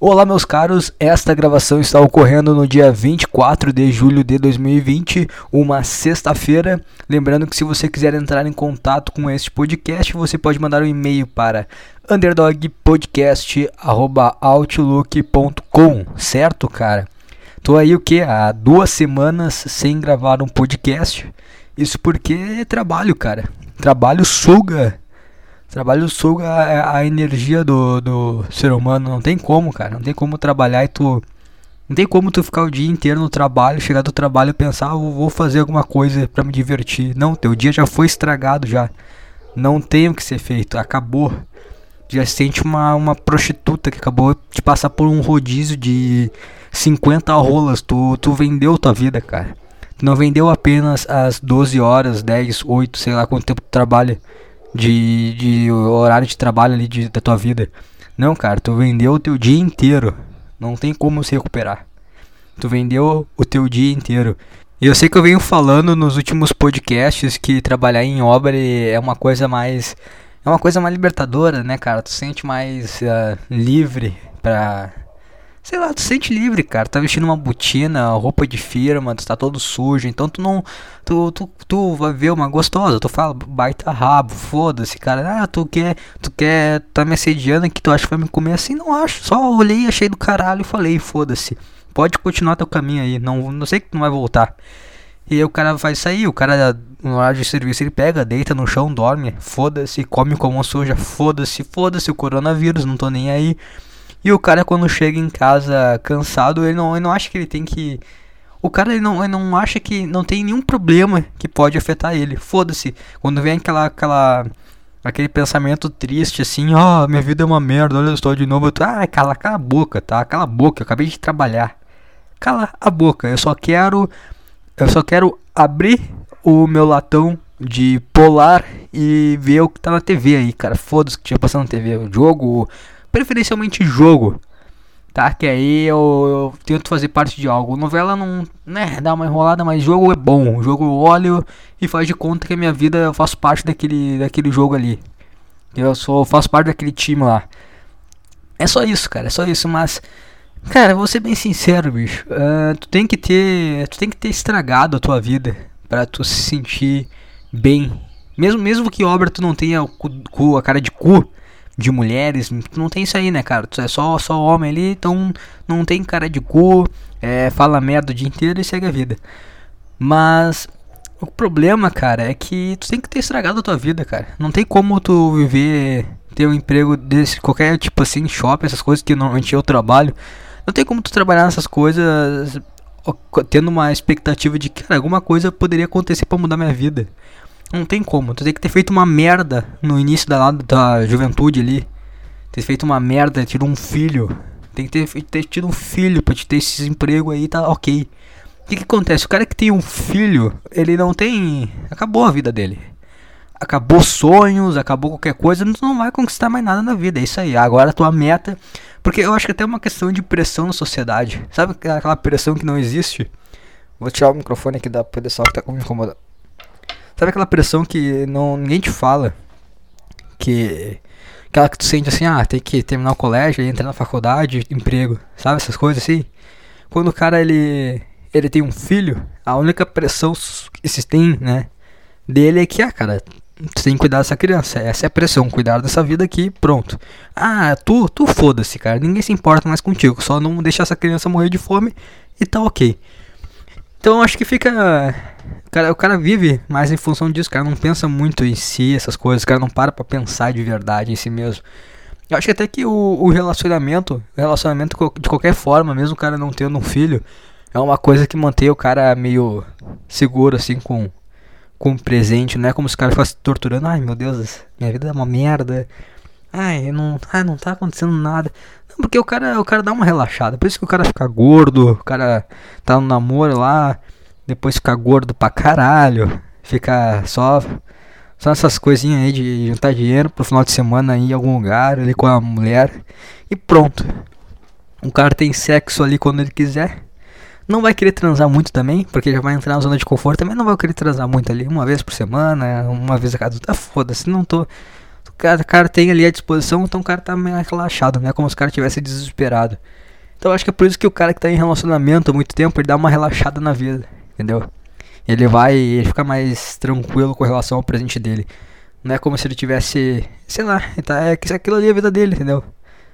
Olá, meus caros. Esta gravação está ocorrendo no dia 24 de julho de 2020, uma sexta-feira. Lembrando que se você quiser entrar em contato com este podcast, você pode mandar um e-mail para underdogpodcast@outlook.com, certo, cara? Tô aí o que há duas semanas sem gravar um podcast. Isso porque é trabalho, cara. Trabalho suga Trabalho suga a, a energia do, do ser humano. Não tem como, cara. Não tem como trabalhar e tu. Não tem como tu ficar o dia inteiro no trabalho, chegar do trabalho e pensar, ah, vou fazer alguma coisa para me divertir. Não, teu dia já foi estragado já. Não tem o que ser feito, acabou. Já sente uma, uma prostituta que acabou de passar por um rodízio de 50 rolas. Tu, tu vendeu tua vida, cara. Tu não vendeu apenas as 12 horas, 10, 8, sei lá quanto tempo tu trabalha de, de horário de trabalho ali de, da tua vida. Não, cara, tu vendeu o teu dia inteiro. Não tem como se recuperar. Tu vendeu o teu dia inteiro. E eu sei que eu venho falando nos últimos podcasts que trabalhar em obra é uma coisa mais. É uma coisa mais libertadora, né, cara? Tu sente mais uh, livre pra Sei lá, tu se sente livre, cara. Tá vestindo uma botina, roupa de firma, tu tá todo sujo. Então tu não. Tu, tu, tu vai ver uma gostosa. Tu fala, baita rabo, foda-se, cara. Ah, tu quer. Tu quer. Tá me assediando que tu acha que vai me comer assim? Não acho. Só olhei, achei do caralho e falei, foda-se. Pode continuar teu caminho aí. Não, não sei que tu não vai voltar. E aí o cara vai sair, o cara no horário de serviço ele pega, deita no chão, dorme, foda-se, come como suja, foda-se, foda-se o coronavírus, não tô nem aí. E o cara quando chega em casa cansado, ele não, ele não acha que ele tem que. O cara ele não, ele não acha que não tem nenhum problema que pode afetar ele. Foda-se. Quando vem aquela, aquela aquele pensamento triste assim, ó, oh, minha vida é uma merda, olha eu estou de novo. tô, ah, cala, cala a boca, tá? Cala a boca, eu acabei de trabalhar. Cala a boca, eu só quero eu só quero abrir o meu latão de polar e ver o que tá na TV aí, cara. Foda-se que tinha passando na TV, o jogo, preferencialmente jogo, tá? Que aí eu, eu, tento fazer parte de algo. Novela não, né, dá uma enrolada, mas jogo é bom. Jogo eu olho e faz de conta que a minha vida eu faço parte daquele, daquele jogo ali. Eu sou, faço parte daquele time lá. É só isso, cara, é só isso, mas cara, vou ser bem sincero, bicho. Uh, tu tem que ter, tu tem que ter estragado a tua vida para tu se sentir bem. Mesmo mesmo que obra tu não tenha o cu, a cara de cu, de mulheres, não tem isso aí, né, cara? É só, só homem ali, então não tem cara de cu, é, fala merda o dia inteiro e segue a vida. Mas o problema, cara, é que tu tem que ter estragado a tua vida, cara. Não tem como tu viver, ter um emprego desse, qualquer tipo assim, shopping, essas coisas que normalmente eu trabalho. Não tem como tu trabalhar nessas coisas tendo uma expectativa de que cara, alguma coisa poderia acontecer para mudar minha vida. Não tem como. Tu tem que ter feito uma merda no início da, da juventude ali. Ter feito uma merda, tido um filho. Tem que ter, ter tido um filho pra te ter esse emprego aí, tá ok. O que, que acontece? O cara que tem um filho, ele não tem. Acabou a vida dele. Acabou sonhos, acabou qualquer coisa, não vai conquistar mais nada na vida. É isso aí. Agora a tua meta. Porque eu acho que até é uma questão de pressão na sociedade. Sabe aquela pressão que não existe? Vou tirar o microfone aqui da pessoal que tá me incomodando. Sabe aquela pressão que não, ninguém te fala? Que. Aquela que tu sente assim, ah, tem que terminar o colégio, entrar na faculdade, emprego, sabe? Essas coisas assim. Quando o cara ele, ele tem um filho, a única pressão que se tem, né? Dele é que, ah, cara, tu tem que cuidar dessa criança. Essa é a pressão, cuidar dessa vida aqui, pronto. Ah, tu, tu foda-se, cara. Ninguém se importa mais contigo. Só não deixar essa criança morrer de fome e tá ok. Então acho que fica. Cara, o cara vive mais em função disso, o cara não pensa muito em si, essas coisas, o cara não para pra pensar de verdade em si mesmo. Eu acho que até que o, o relacionamento, o relacionamento de qualquer forma, mesmo o cara não tendo um filho, é uma coisa que mantém o cara meio seguro, assim, com, com o presente. Não é como se o cara ficasse torturando, ai meu Deus, minha vida é uma merda. Ai, não, ai, não tá acontecendo nada. Não, porque o cara, o cara dá uma relaxada. Por isso que o cara fica gordo, o cara tá no namoro lá, depois fica gordo pra caralho. Fica só só essas coisinhas aí de juntar dinheiro pro final de semana aí em algum lugar ali com a mulher e pronto. O cara tem sexo ali quando ele quiser. Não vai querer transar muito também, porque já vai entrar na zona de conforto, também não vai querer transar muito ali, uma vez por semana, uma vez a cada. Tá foda-se, não tô O cara, o cara tem ali a disposição, então o cara tá meio relaxado, né? Como se o cara tivesse desesperado. Então acho que é por isso que o cara que tá em relacionamento há muito tempo, ele dá uma relaxada na vida, entendeu? Ele vai, ele fica mais tranquilo com relação ao presente dele. Não é como se ele tivesse, sei lá, tá, é aquilo ali é a vida dele, entendeu?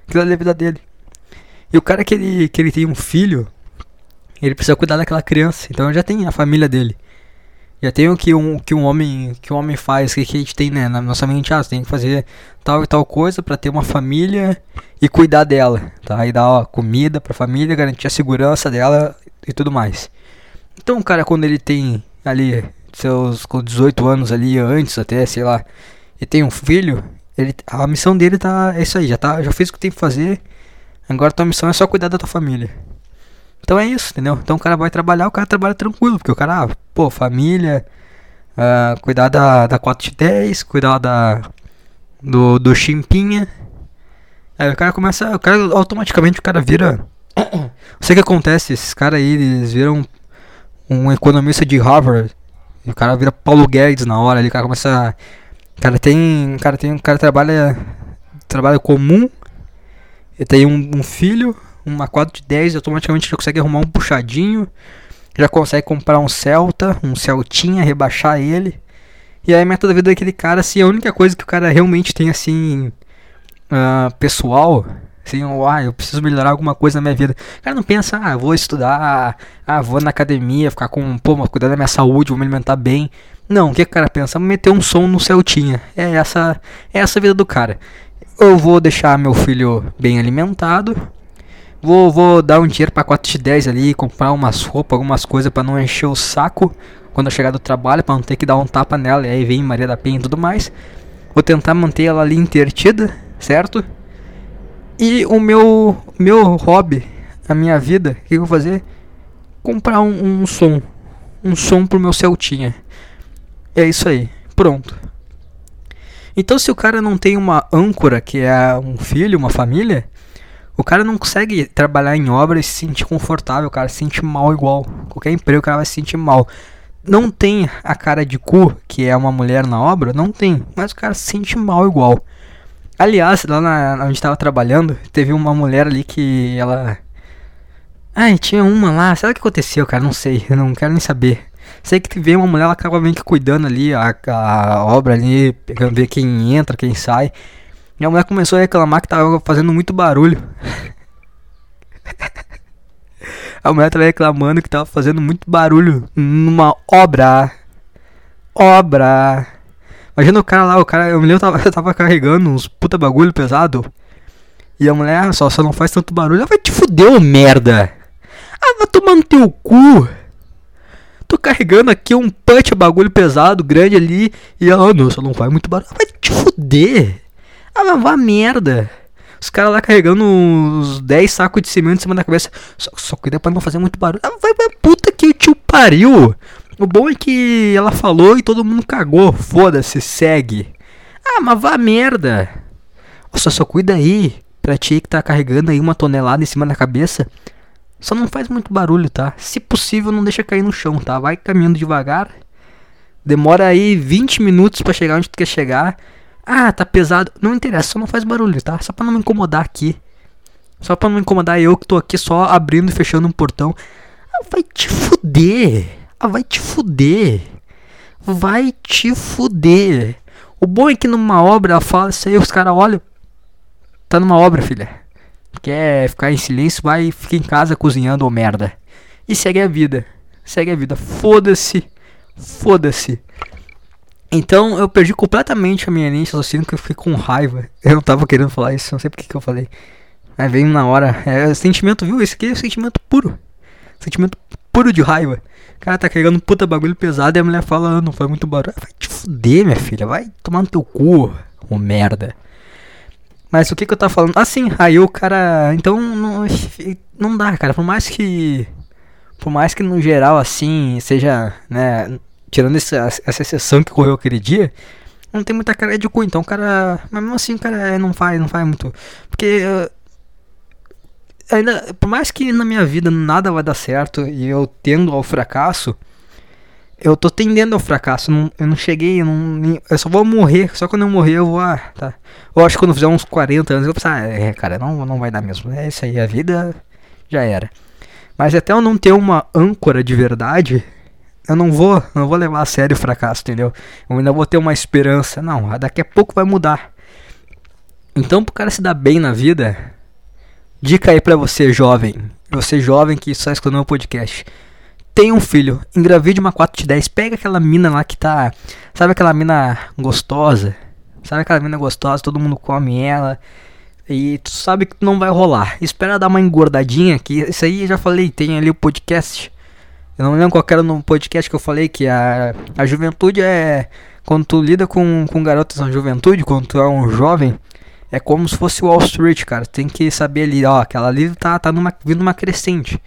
Aquilo ali é a vida dele. E o cara que ele, que ele tem um filho, ele precisa cuidar daquela criança. Então já tem a família dele. Já tem o que um, que um homem que um homem faz, que, que a gente tem né, na nossa mente, ah, você tem que fazer tal e tal coisa para ter uma família e cuidar dela, tá? E dar ó, comida pra família, garantir a segurança dela e tudo mais. Então o cara quando ele tem ali seus com 18 anos ali antes até, sei lá, e tem um filho, ele a missão dele tá é isso aí, já tá, já fez o que tem que fazer. Agora tua missão é só cuidar da tua família. Então é isso, entendeu? Então o cara vai trabalhar, o cara trabalha tranquilo, porque o cara, ah, pô, família, uh, cuidar da, da 4 de 10, cuidar da, do, do chimpinha. Aí o cara começa, o cara automaticamente o cara vira. Não sei que acontece, esses caras aí, eles viram um economista de Harvard. E o cara vira Paulo Guedes na hora o cara começa. O cara tem. O cara tem. O cara trabalha. Trabalho comum. Ele tem um, um filho, uma 4 de 10, automaticamente já consegue arrumar um puxadinho, já consegue comprar um Celta, um Celtinha, rebaixar ele. E aí a meta da vida daquele cara, assim, a única coisa que o cara realmente tem, assim, uh, pessoal, assim, ah, eu preciso melhorar alguma coisa na minha vida. O cara não pensa, ah, vou estudar, ah, vou na academia, ficar com, pô, cuidar da minha saúde, vou me alimentar bem. Não, o que o cara pensa? Meter um som no Celtinha. É essa, é essa a vida do cara. Eu vou deixar meu filho bem alimentado, Vou, vou dar um dinheiro pra 4 de 10 ali, comprar umas roupas, algumas coisas para não encher o saco quando eu chegar do trabalho, para não ter que dar um tapa nela e aí vem Maria da Penha e tudo mais. Vou tentar manter ela ali intertida, certo? E o meu meu hobby, a minha vida, o que eu vou fazer? Comprar um, um som. Um som pro meu Celtinha. É isso aí. Pronto. Então se o cara não tem uma âncora, que é um filho, uma família, o cara não consegue trabalhar em obra e se sentir confortável, o cara se sente mal igual. Qualquer emprego o cara vai se sentir mal. Não tem a cara de cu, que é uma mulher na obra, não tem, mas o cara se sente mal igual. Aliás, lá na, onde estava trabalhando, teve uma mulher ali que ela. Ai, tinha uma lá, o que aconteceu, cara? Não sei, eu não quero nem saber. Sei que veio uma mulher, ela acaba meio que cuidando ali a, a obra ali, pegando ver quem entra, quem sai. E a mulher começou a reclamar que tava fazendo muito barulho. a mulher tava reclamando que tava fazendo muito barulho numa obra. Obra. Imagina o cara lá, o cara, eu me lembro, tava, eu tava carregando uns puta bagulho pesado. E a mulher ah, só, só não faz tanto barulho. Ela vai te fuder, ô merda. Ah, vai tomar no teu cu. Tô carregando aqui um punch bagulho pesado, grande ali. E ela, oh, não, só não faz muito barulho. Vai te fuder. Ah, mas vá merda. Os caras lá carregando uns 10 sacos de cimento em cima da cabeça. Só, só cuida pra não fazer muito barulho. Ah, vai puta que o tio pariu. O bom é que ela falou e todo mundo cagou. Foda-se, segue. Ah, mas vá merda. Só, só cuida aí. Pra ti que tá carregando aí uma tonelada em cima da cabeça. Só não faz muito barulho, tá? Se possível, não deixa cair no chão, tá? Vai caminhando devagar. Demora aí 20 minutos para chegar onde tu quer chegar. Ah, tá pesado. Não interessa, só não faz barulho, tá? Só pra não me incomodar aqui. Só pra não incomodar eu que tô aqui só abrindo e fechando um portão. Ah, vai te fuder. Ah, vai te fuder. Vai te fuder. O bom é que numa obra ela fala isso aí, os caras olham. Tá numa obra, filha. Quer ficar em silêncio, vai fica em casa cozinhando ou merda. E segue a vida. Segue a vida. Foda-se. Foda-se. Então eu perdi completamente a minha linha raciocínio que eu fiquei com raiva. Eu não tava querendo falar isso, não sei porque que eu falei. Aí veio na hora. É sentimento, viu? Esse aqui é sentimento puro. Sentimento puro de raiva. O cara tá carregando um puta bagulho pesado e a mulher fala, ah, não faz muito barulho. Vai te fuder, minha filha. Vai tomar no teu cu, ô merda. Mas o que que eu tava falando? Ah, sim. Aí o cara. Então não, não dá, cara. Por mais que. Por mais que no geral assim seja, né? tirando essa, essa exceção que ocorreu aquele dia, não tem muita cara de cu, então o cara. Mas mesmo assim o cara é, não faz, não faz muito. Porque. Ainda, por mais que na minha vida nada vai dar certo e eu tendo ao fracasso, eu tô tendendo ao fracasso. Não, eu não cheguei, eu, não, eu só vou morrer. Só quando eu morrer eu vou. Ah, tá. Eu acho que quando fizer uns 40 anos eu vou pensar, é, cara, não, não vai dar mesmo. É isso aí, a vida já era. Mas até eu não ter uma âncora de verdade, eu não vou, não vou levar a sério o fracasso, entendeu? Eu ainda vou ter uma esperança. Não, daqui a pouco vai mudar. Então, pro cara se dar bem na vida, dica aí pra você, jovem. Você jovem que só escutou o podcast tem um filho, engravide uma 4 de 10, pega aquela mina lá que tá. Sabe aquela mina gostosa? Sabe aquela mina gostosa, todo mundo come ela. E tu sabe que não vai rolar. Espera dar uma engordadinha, que isso aí eu já falei, tem ali o podcast. Eu não lembro qual era no podcast que eu falei que a, a juventude é. Quando tu lida com, com garotas na juventude, quando tu é um jovem, é como se fosse Wall Street, cara. Tem que saber ali, ó, aquela ali tá, tá numa, vindo uma crescente.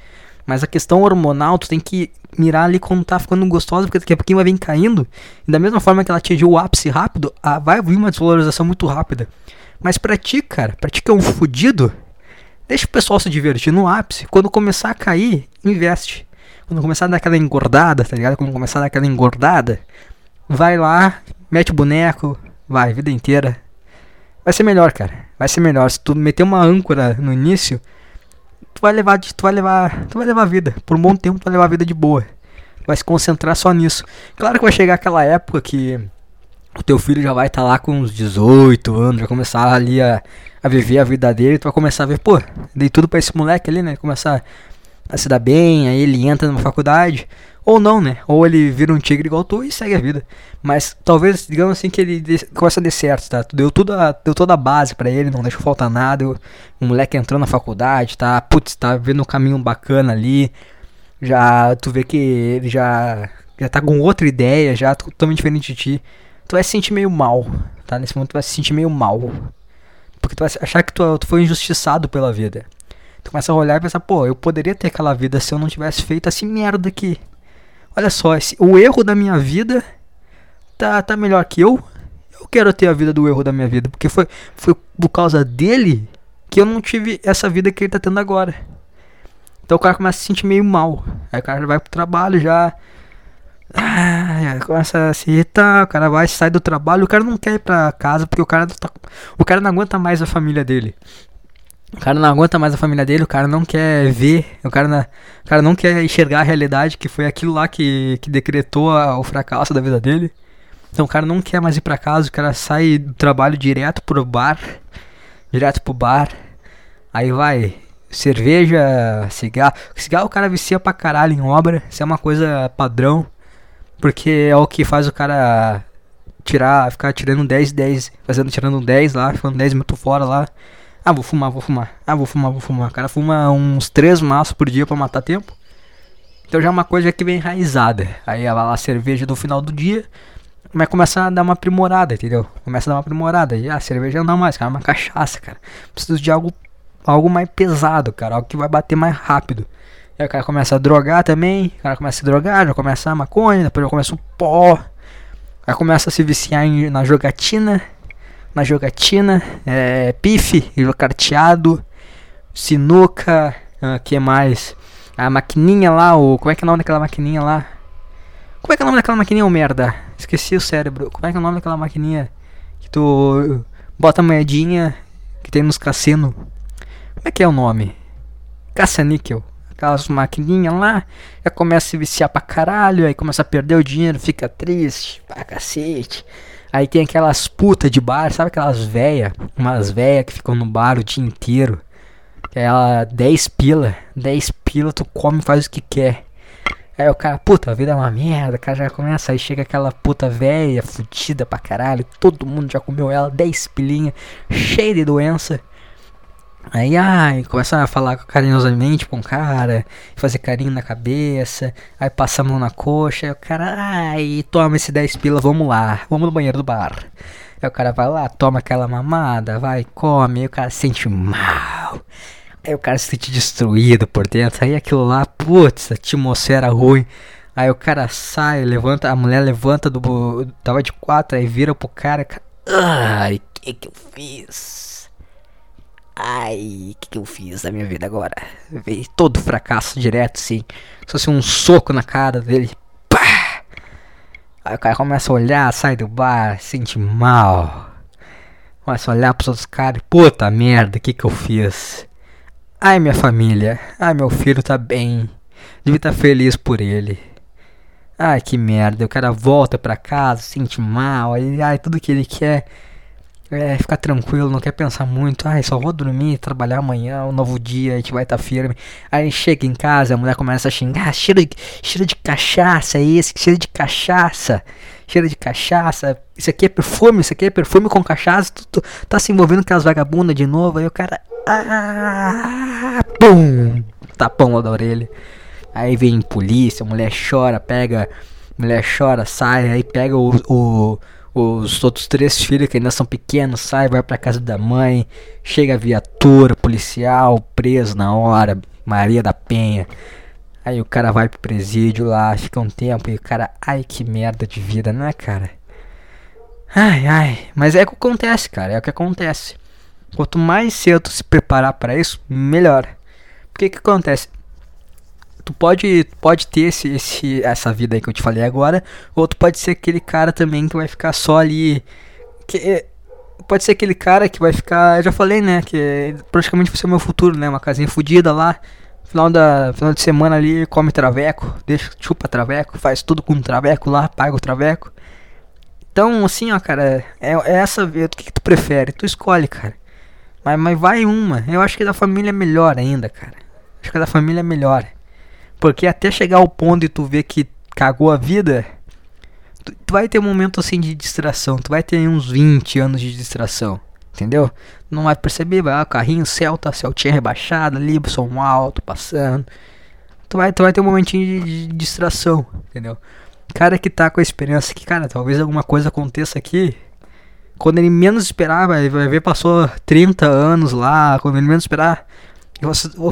Mas a questão hormonal, tu tem que mirar ali quando tá ficando gostosa, porque daqui a pouquinho vai vir caindo. E da mesma forma que ela atingiu o ápice rápido, a, vai vir uma desvalorização muito rápida. Mas pra ti, cara, pra ti que é um fudido, deixa o pessoal se divertir no ápice. Quando começar a cair, investe. Quando começar a dar aquela engordada, tá ligado? Quando começar a dar aquela engordada, vai lá, mete o boneco, vai, vida inteira. Vai ser melhor, cara. Vai ser melhor. Se tu meter uma âncora no início, tu vai levar, tu vai levar, tu vai levar vida. Por um bom tempo tu vai levar vida de boa. Vai se concentrar só nisso. Claro que vai chegar aquela época que o teu filho já vai estar tá lá com uns 18 anos, vai começar ali a, a viver a vida dele, tu vai começar a ver, pô, dei tudo para esse moleque ali, né? Começar a se dar bem, aí ele entra numa faculdade, ou não, né? Ou ele vira um tigre igual tu e segue a vida. Mas talvez, digamos assim, que ele começa a dar certo, tá? Tu deu, tudo a, deu toda a base para ele, não deixou faltar nada. O moleque entrou na faculdade, tá? Putz, tá vendo um caminho bacana ali. Já, tu vê que ele já, já tá com outra ideia, já totalmente diferente de ti. Tu vai se sentir meio mal, tá? Nesse momento tu vai se sentir meio mal. Porque tu vai achar que tu, tu foi injustiçado pela vida. Tu começa a olhar e pensar, pô, eu poderia ter aquela vida se eu não tivesse feito essa merda aqui. Olha só, esse, o erro da minha vida tá, tá melhor que eu. Eu quero ter a vida do erro da minha vida. Porque foi, foi por causa dele que eu não tive essa vida que ele tá tendo agora. Então o cara começa a se sentir meio mal. Aí o cara vai pro trabalho já. Ah, começa a se irritar, o cara vai, sai do trabalho, o cara não quer ir pra casa porque o cara tá, o cara não aguenta mais a família dele. O cara não aguenta mais a família dele, o cara não quer ver, o cara, não, o cara não quer enxergar a realidade que foi aquilo lá que, que decretou a, o fracasso da vida dele. Então o cara não quer mais ir pra casa, o cara sai do trabalho direto pro bar, direto pro bar. Aí vai, cerveja, cigarro. Cigarro o cara vicia pra caralho em obra, isso é uma coisa padrão, porque é o que faz o cara tirar, ficar tirando 10, 10, fazendo tirando 10 lá, ficando 10 minutos fora lá. Ah, vou fumar, vou fumar. Ah, vou fumar, vou fumar. O cara fuma uns três maços por dia para matar tempo. Então já é uma coisa que vem enraizada. Aí vai lá a cerveja do final do dia. Mas começa a dar uma aprimorada, entendeu? Começa a dar uma aprimorada. E ah, a cerveja não dá mais, cara. É uma cachaça, cara. Preciso de algo, algo mais pesado, cara. Algo que vai bater mais rápido. Aí o cara começa a drogar também. O cara começa a drogar, já começa a maconha, depois já começa o pó. Aí começa a se viciar em, na jogatina na jogatina, é, pife, carteado, sinuca, uh, que mais? A maquininha lá, o como é que é o nome daquela maquininha lá? Como é que é o nome daquela maquininha, ô merda? Esqueci o cérebro. Como é que é o nome daquela maquininha que tu bota a moedinha que tem nos cassinos? Como é que é o nome? Caça-níquel aquelas maquininhas lá, já começa a se viciar pra caralho, aí começa a perder o dinheiro, fica triste, pra cacete. Aí tem aquelas putas de bar, sabe aquelas véia? Umas véia que ficam no bar o dia inteiro. Que é ela 10 pila, 10 pila, tu come faz o que quer. Aí o cara, puta, a vida é uma merda, o cara já começa, aí chega aquela puta velha, fudida pra caralho, todo mundo já comeu ela, 10 pilinha, cheia de doença. Aí, ai, começa a falar carinhosamente com o cara, fazer carinho na cabeça, aí passa a mão na coxa, aí o cara, ai, toma esse 10 pila, vamos lá, vamos no banheiro do bar. Aí o cara vai lá, toma aquela mamada, vai, come, aí o cara se sente mal. Aí o cara se sente destruído por dentro, aí aquilo lá, putz, atmosfera ruim. Aí o cara sai, levanta, a mulher levanta do. Tava de quatro, aí vira pro cara, ai, que que eu fiz? Ai, o que, que eu fiz da minha vida agora? Veio todo fracasso direto, sim. Só assim um soco na cara dele. Pá! Aí o cara começa a olhar, sai do bar, sente mal. Começa a olhar pros outros caras, puta merda, o que que eu fiz? Ai minha família, ai meu filho tá bem. Devia estar tá feliz por ele. Ai que merda, o cara volta pra casa, sente mal, ai, tudo que ele quer é, ficar tranquilo, não quer pensar muito. Ai, só vou dormir, trabalhar amanhã, um novo dia, a gente vai estar tá firme. Aí chega em casa, a mulher começa a xingar: ah, cheiro, de, cheiro de cachaça, é esse, cheiro de cachaça, cheiro de cachaça. Isso aqui é perfume, isso aqui é perfume com cachaça. Tu, tu tá se envolvendo com as vagabundas de novo. Aí o cara, ah, pum, tapão lá da orelha. Aí vem polícia, a mulher chora, pega, mulher chora, sai, aí pega o, o os outros três filhos que ainda são pequenos saem, vai pra casa da mãe, chega a viatura, policial, preso na hora, Maria da Penha. Aí o cara vai pro presídio lá, fica um tempo e o cara, ai que merda de vida, não é, cara? Ai, ai, mas é o que acontece, cara, é o que acontece. Quanto mais cedo se preparar para isso, melhor. Porque que acontece? Tu pode, pode ter esse, esse, essa vida aí que eu te falei agora, ou tu pode ser aquele cara também que vai ficar só ali. Que, pode ser aquele cara que vai ficar. Eu já falei, né? Que praticamente vai ser o meu futuro, né? Uma casinha fodida lá. Final, da, final de semana ali, come traveco, deixa, chupa traveco, faz tudo com traveco lá, paga o traveco. Então, assim, ó, cara, é, é essa vida. O que, que, tu prefere? Tu escolhe, cara. Mas, mas vai uma. Eu acho que da família é melhor ainda, cara. Acho que da família é melhor. Porque até chegar ao ponto de tu ver que cagou a vida, tu, tu, vai ter um momento assim de distração. Tu vai ter uns 20 anos de distração. Entendeu? Não vai perceber, vai, ah, carrinho Celta, Celtinha rebaixada ali, som alto, passando. Tu vai, tu vai ter um momentinho de, de distração, entendeu? Cara que tá com a esperança que, cara, talvez alguma coisa aconteça aqui. Quando ele menos esperar, vai, vai ver, passou 30 anos lá. Quando ele menos esperar,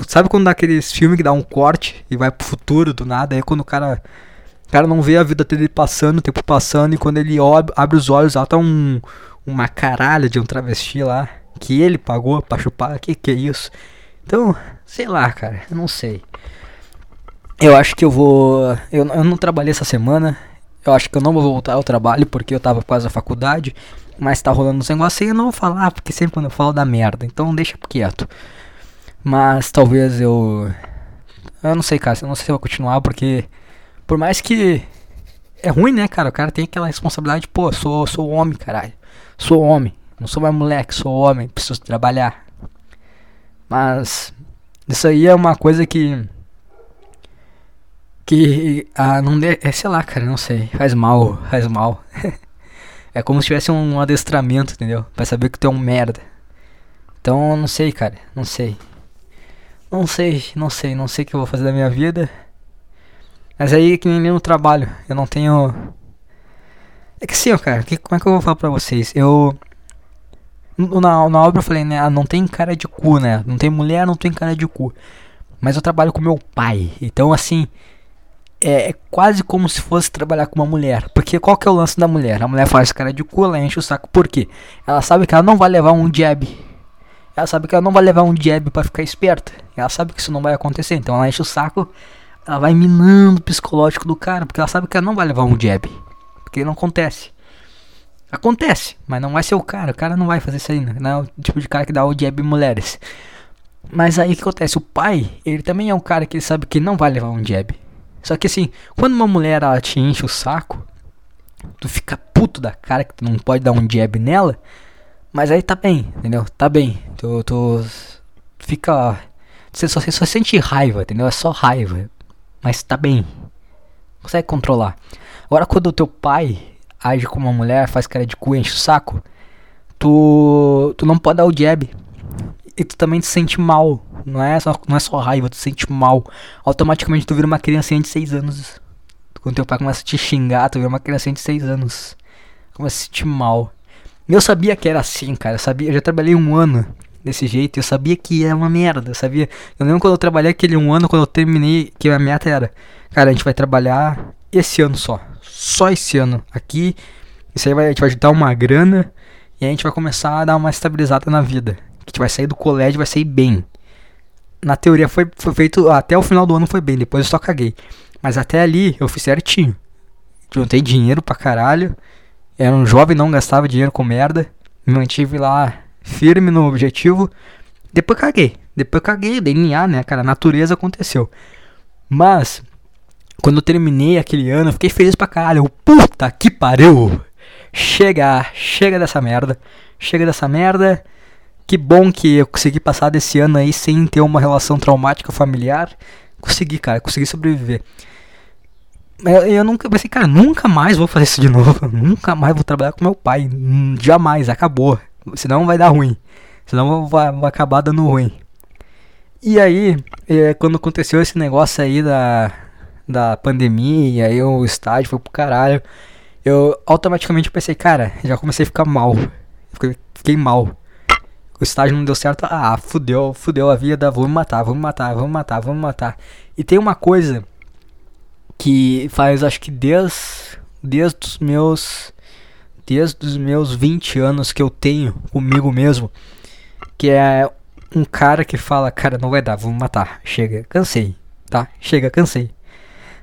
sabe quando dá aqueles filmes que dá um corte e vai pro futuro do nada? Aí quando o cara. O cara não vê a vida dele passando, o tempo passando, e quando ele abre os olhos, lá tá um, uma caralha de um travesti lá. Que ele pagou pra chupar. Que que é isso? Então, sei lá, cara. Eu não sei. Eu acho que eu vou. Eu, eu não trabalhei essa semana. Eu acho que eu não vou voltar ao trabalho porque eu tava quase a faculdade. Mas tá rolando uns negócios aí eu não vou falar, porque sempre quando eu falo dá merda. Então deixa quieto. Mas talvez eu. Eu não sei, cara. Eu não sei se eu vou continuar, porque. Por mais que. É ruim, né, cara? O cara tem aquela responsabilidade, pô, sou, sou homem, caralho. Sou homem. Não sou mais moleque, sou homem. Preciso trabalhar. Mas. Isso aí é uma coisa que. Que. Ah, não de, é, sei lá, cara, não sei. Faz mal, faz mal. é como se tivesse um adestramento, entendeu? Pra saber que tu é um merda. Então, não sei, cara. Não sei. Não sei, não sei, não sei o que eu vou fazer da minha vida. Mas aí que nem no trabalho, eu não tenho. É que sim, ó, cara, que, como é que eu vou falar pra vocês? Eu. Na, na obra eu falei, né? Ah, não tem cara de cu, né? Não tem mulher, não tem cara de cu. Mas eu trabalho com meu pai. Então, assim. É, é quase como se fosse trabalhar com uma mulher. Porque qual que é o lance da mulher? A mulher faz cara de cu, ela enche o saco. Por quê? Ela sabe que ela não vai levar um jab ela sabe que ela não vai levar um jab para ficar esperta. Ela sabe que isso não vai acontecer. Então ela enche o saco. Ela vai minando o psicológico do cara. Porque ela sabe que ela não vai levar um jab. Porque não acontece. Acontece, mas não vai ser o cara. O cara não vai fazer isso aí. Né? Não é o tipo de cara que dá o jab em mulheres. Mas aí o que acontece? O pai, ele também é um cara que ele sabe que não vai levar um jab. Só que assim, quando uma mulher ela te enche o saco, tu fica puto da cara que tu não pode dar um jab nela. Mas aí tá bem, entendeu? Tá bem. Tu, tu fica. Você só, você só sente raiva, entendeu? É só raiva. Mas tá bem. Consegue controlar. Agora quando o teu pai age como uma mulher, faz cara de cu, enche o saco, tu, tu não pode dar o jab. E tu também te sente mal. Não é só, não é só raiva, tu te sente mal. Automaticamente tu vira uma criancinha de 6 anos. Quando teu pai começa a te xingar, tu vira uma criancinha de 6 anos. Começa a se sentir mal. Eu sabia que era assim, cara. Eu, sabia, eu já trabalhei um ano desse jeito. Eu sabia que era uma merda. Eu sabia. Eu lembro quando eu trabalhei aquele um ano, quando eu terminei, que a meta era: Cara, a gente vai trabalhar esse ano só. Só esse ano aqui. Isso aí vai, a gente vai juntar uma grana. E a gente vai começar a dar uma estabilizada na vida. Que a gente vai sair do colégio vai sair bem. Na teoria foi, foi feito. Até o final do ano foi bem. Depois eu só caguei. Mas até ali eu fiz certinho. juntei dinheiro pra caralho. Era um jovem, não gastava dinheiro com merda. Me mantive lá firme no objetivo. Depois caguei. Depois caguei, DNA, né, cara? A natureza aconteceu. Mas, quando eu terminei aquele ano, eu fiquei feliz pra caralho. Puta que pariu! Chega, chega dessa merda. Chega dessa merda. Que bom que eu consegui passar desse ano aí sem ter uma relação traumática familiar. Consegui, cara, consegui sobreviver. Eu, eu nunca pensei, cara, nunca mais vou fazer isso de novo. Nunca mais vou trabalhar com meu pai. Hum, jamais, acabou. Senão vai dar ruim. Senão vai, acabar dando ruim. E aí, é, quando aconteceu esse negócio aí da, da pandemia, aí o estádio foi pro caralho. Eu automaticamente pensei, cara, já comecei a ficar mal. Fiquei, fiquei mal. O estágio não deu certo. Ah, fudeu, fudeu a vida. Vamos matar, vamos matar, vamos matar, vamos matar. E tem uma coisa que faz acho que desde, desde os meus desde os meus 20 anos que eu tenho comigo mesmo, que é um cara que fala, cara, não vai dar, vamos matar. Chega, cansei, tá? Chega, cansei.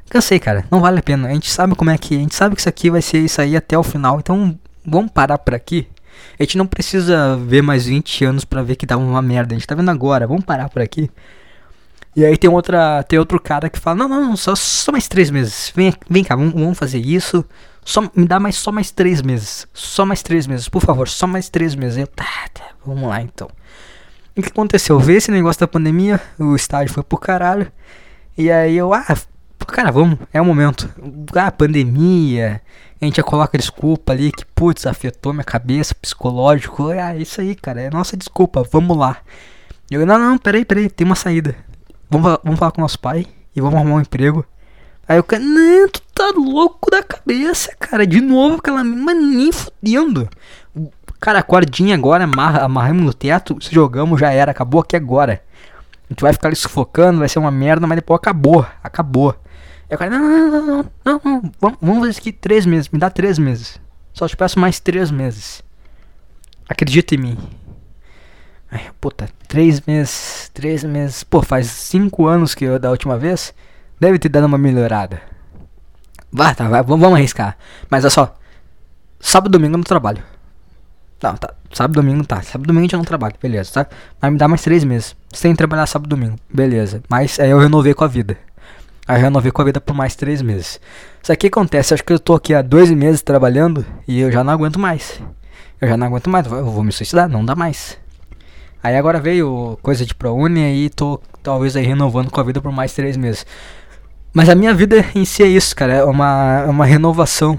Cansei, cara, não vale a pena. A gente sabe como é que, a gente sabe que isso aqui vai ser isso aí até o final, então vamos parar por aqui. A gente não precisa ver mais 20 anos para ver que dá uma merda. A gente tá vendo agora, vamos parar por aqui. E aí tem outra, tem outro cara que fala, não, não, não só, só mais três meses. Vem, vem cá, vamos, fazer isso. Só, me dá mais só mais três meses. Só mais três meses, por favor, só mais três meses. Eu, tá, tá, vamos lá então. O que aconteceu? Veio esse negócio da pandemia, o estádio foi pro caralho. E aí eu, ah, cara, vamos, é o momento. Ah, pandemia. A gente já coloca desculpa ali que, putz, afetou minha cabeça, psicológico. Ah, isso aí, cara, é nossa desculpa, vamos lá. Eu, não, não, peraí, peraí, tem uma saída. Vamos, vamos falar com nosso pai e vamos arrumar um emprego. Aí o cara, não, tu tá louco da cabeça, cara. De novo aquela mas nem fudendo. Cara, a cordinha agora, amarra, amarramos no teto, se jogamos, já era, acabou aqui agora. A gente vai ficar ali sufocando, vai ser uma merda, mas depois acabou, acabou. Aí o cara, não, não, não, não, não, não, vamos, vamos fazer isso aqui três meses, me dá três meses. Só te peço mais três meses. Acredita em mim. Puta, três meses, três meses. Pô, faz cinco anos que eu da última vez. Deve ter dado uma melhorada. Vá, tá, vai, vamos arriscar. Mas é só. Sábado domingo eu não trabalho. Não, tá. Sábado domingo tá. Sábado domingo gente não trabalha, beleza, tá? Vai me dar mais três meses. Sem trabalhar sábado domingo, beleza. Mas aí eu renovei com a vida. Aí eu renovei com a vida por mais três meses. Isso aqui acontece, acho que eu tô aqui há dois meses trabalhando e eu já não aguento mais. Eu já não aguento mais, eu vou me suicidar, não dá mais. Aí agora veio coisa de ProUni e tô talvez aí renovando com a vida por mais três meses. Mas a minha vida em si é isso, cara. É uma, é uma renovação.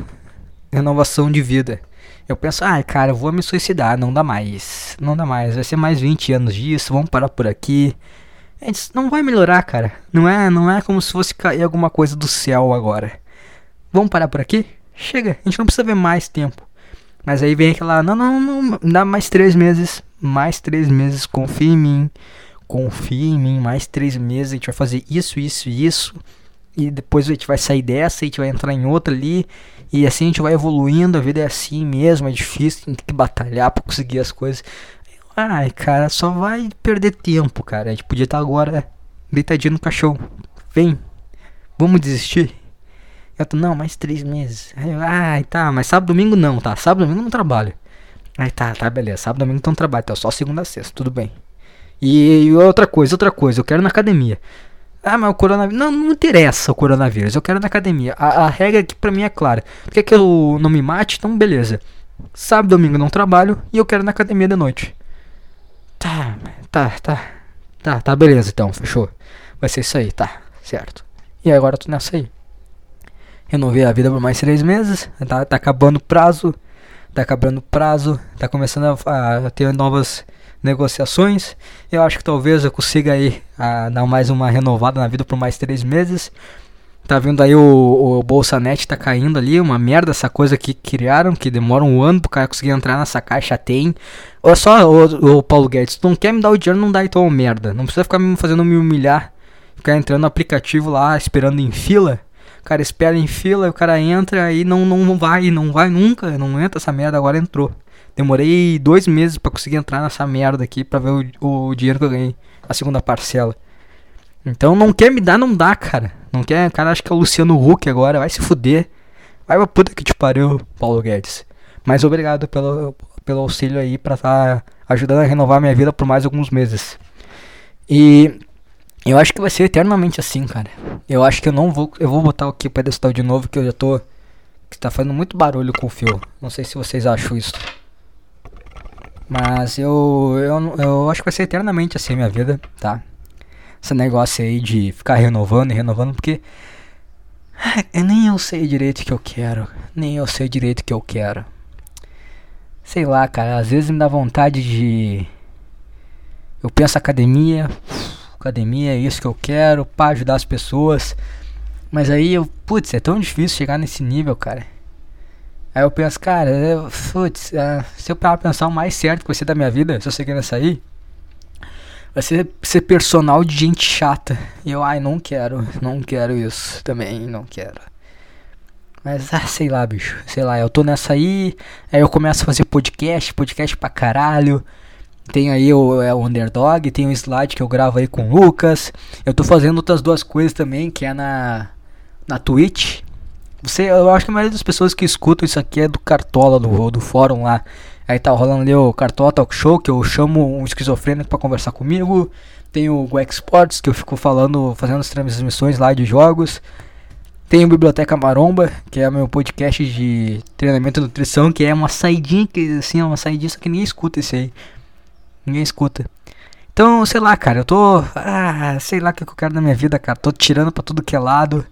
Renovação de vida. Eu penso, ai, ah, cara, eu vou me suicidar. Não dá mais. Não dá mais. Vai ser mais 20 anos disso. Vamos parar por aqui. Gente não vai melhorar, cara. Não é, não é como se fosse cair alguma coisa do céu agora. Vamos parar por aqui? Chega. A gente não precisa ver mais tempo. Mas aí vem aquela, não, não, não, dá mais três meses mais três meses, confia em mim, confia em mim, mais três meses, a gente vai fazer isso, isso e isso, e depois a gente vai sair dessa, a gente vai entrar em outra ali, e assim a gente vai evoluindo, a vida é assim mesmo, é difícil, tem que batalhar para conseguir as coisas. Ai, cara, só vai perder tempo, cara. A gente podia estar agora deitadinho no caixão. Vem, vamos desistir. Eu tô, não, mais três meses. Ai, tá, mas sábado domingo não, tá? Sábado domingo não trabalho. Aí tá, tá, beleza. Sábado domingo então trabalho, então só segunda a sexta, tudo bem. E, outra coisa, outra coisa, eu quero na academia. Ah, mas o coronavírus. Não, não interessa o coronavírus, eu quero na academia. A, a regra aqui pra mim é clara. Quer que eu não me mate? Então beleza. Sábado domingo não trabalho e eu quero na academia de noite. Tá, tá, tá. Tá, tá, beleza então, fechou. Vai ser isso aí, tá, certo. E agora eu tô nessa aí. Renovei a vida por mais três meses, tá, tá acabando o prazo tá acabando o prazo, tá começando a, a, ter novas negociações. Eu acho que talvez eu consiga aí a, dar mais uma renovada na vida por mais três meses. Tá vendo aí o, o Bolsanet tá caindo ali, uma merda essa coisa que criaram, que demora um ano pro cara conseguir entrar nessa caixa, tem. Olha só, o, o Paulo Guedes, tu não quer me dar o dinheiro, não dá então merda. Não precisa ficar me fazendo me humilhar, ficar entrando no aplicativo lá, esperando em fila. Cara espera em fila, o cara entra e não, não vai, não vai nunca, não entra essa merda, agora entrou. Demorei dois meses para conseguir entrar nessa merda aqui pra ver o, o dinheiro que eu ganhei, a segunda parcela. Então não quer me dar, não dá, cara. Não quer, cara, acho que é o Luciano Huck agora, vai se fuder. Vai pra puta que te pariu, Paulo Guedes. Mas obrigado pelo, pelo auxílio aí pra tá ajudando a renovar minha vida por mais alguns meses. E eu acho que vai ser eternamente assim, cara. Eu acho que eu não vou. Eu vou botar aqui o pedestal de novo, que eu já tô. Que tá fazendo muito barulho com o fio. Não sei se vocês acham isso. Mas eu, eu, eu acho que vai ser eternamente assim minha vida, tá? Esse negócio aí de ficar renovando e renovando, porque. Eu nem eu sei direito o que eu quero. Nem eu sei direito o que eu quero. Sei lá, cara. Às vezes me dá vontade de. Eu penso academia. Academia é isso que eu quero, para ajudar as pessoas. Mas aí eu, putz, é tão difícil chegar nesse nível, cara. Aí eu penso, cara, eu, putz, uh, se eu parar pensar o mais certo que ser da minha vida, se eu sei que sair, vai ser ser personal de gente chata. E eu, ai, não quero, não quero isso também, não quero. Mas, ah, sei lá, bicho, sei lá, eu tô nessa aí, aí eu começo a fazer podcast, podcast pra caralho. Tem aí o, é, o Underdog, tem o slide que eu gravo aí com o Lucas. Eu tô fazendo outras duas coisas também, que é na, na Twitch, você, eu acho que a maioria das pessoas que escutam isso aqui é do Cartola, do, do fórum lá. Aí tá rolando ali o Cartola Talk Show, que eu chamo um esquizofrênico para conversar comigo. Tem o Go Exports, que eu fico falando, fazendo as transmissões lá de jogos. Tem o Biblioteca Maromba, que é meu podcast de treinamento e nutrição, que é uma saidinha, que assim, é uma saidinha, só que ninguém escuta esse aí. Ninguém escuta. Então, sei lá, cara, eu tô. Ah, sei lá o que eu quero na minha vida, cara. Tô tirando pra tudo que é lado.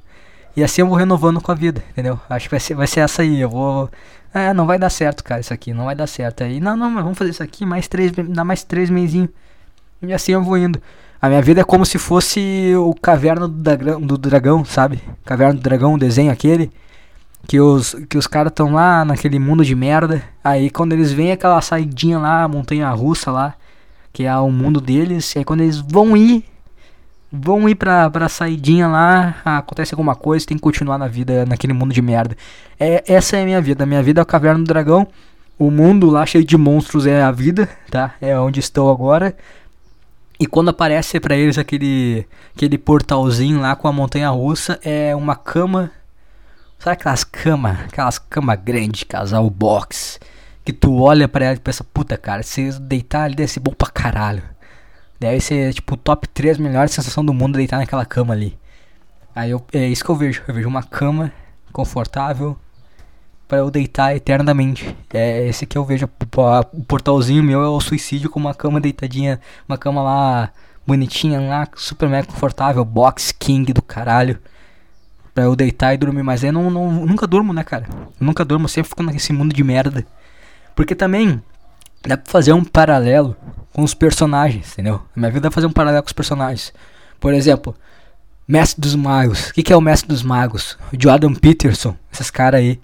E assim eu vou renovando com a vida, entendeu? Acho que vai ser, vai ser essa aí. Eu vou. É, não vai dar certo, cara, isso aqui. Não vai dar certo. Aí, não, não, mas vamos fazer isso aqui, mais três, dá mais três meizinhos. E assim eu vou indo. A minha vida é como se fosse o Caverna do Dragão, do dragão sabe? Caverna do Dragão, o desenho aquele. Que os, que os caras estão lá naquele mundo de merda. Aí quando eles veem aquela saidinha lá, montanha russa lá, que é o mundo deles, aí quando eles vão ir, vão ir pra, pra saidinha lá, acontece alguma coisa, tem que continuar na vida, naquele mundo de merda. É, essa é a minha vida. A minha vida é a caverna do dragão. O mundo lá cheio de monstros é a vida, tá? É onde estou agora. E quando aparece para eles aquele aquele portalzinho lá com a montanha russa, é uma cama. Sabe aquelas camas, aquelas camas grandes, casal box, que tu olha para ela e pensa, puta cara, se deitar ali deve ser bom pra caralho. Deve ser tipo top 3 melhores sensação do mundo deitar naquela cama ali. Aí eu, é isso que eu vejo. Eu vejo uma cama confortável para eu deitar eternamente. É esse que eu vejo. O portalzinho meu é o suicídio com uma cama deitadinha. Uma cama lá bonitinha lá, super mega confortável. Box King do caralho. Pra eu deitar e dormir. Mas eu não, não, nunca durmo, né, cara? Eu nunca durmo, sempre fico nesse mundo de merda. Porque também dá pra fazer um paralelo com os personagens, entendeu? Na minha vida dá pra fazer um paralelo com os personagens. Por exemplo, Mestre dos Magos. O que, que é o Mestre dos Magos? O Jordan Peterson, esses caras aí.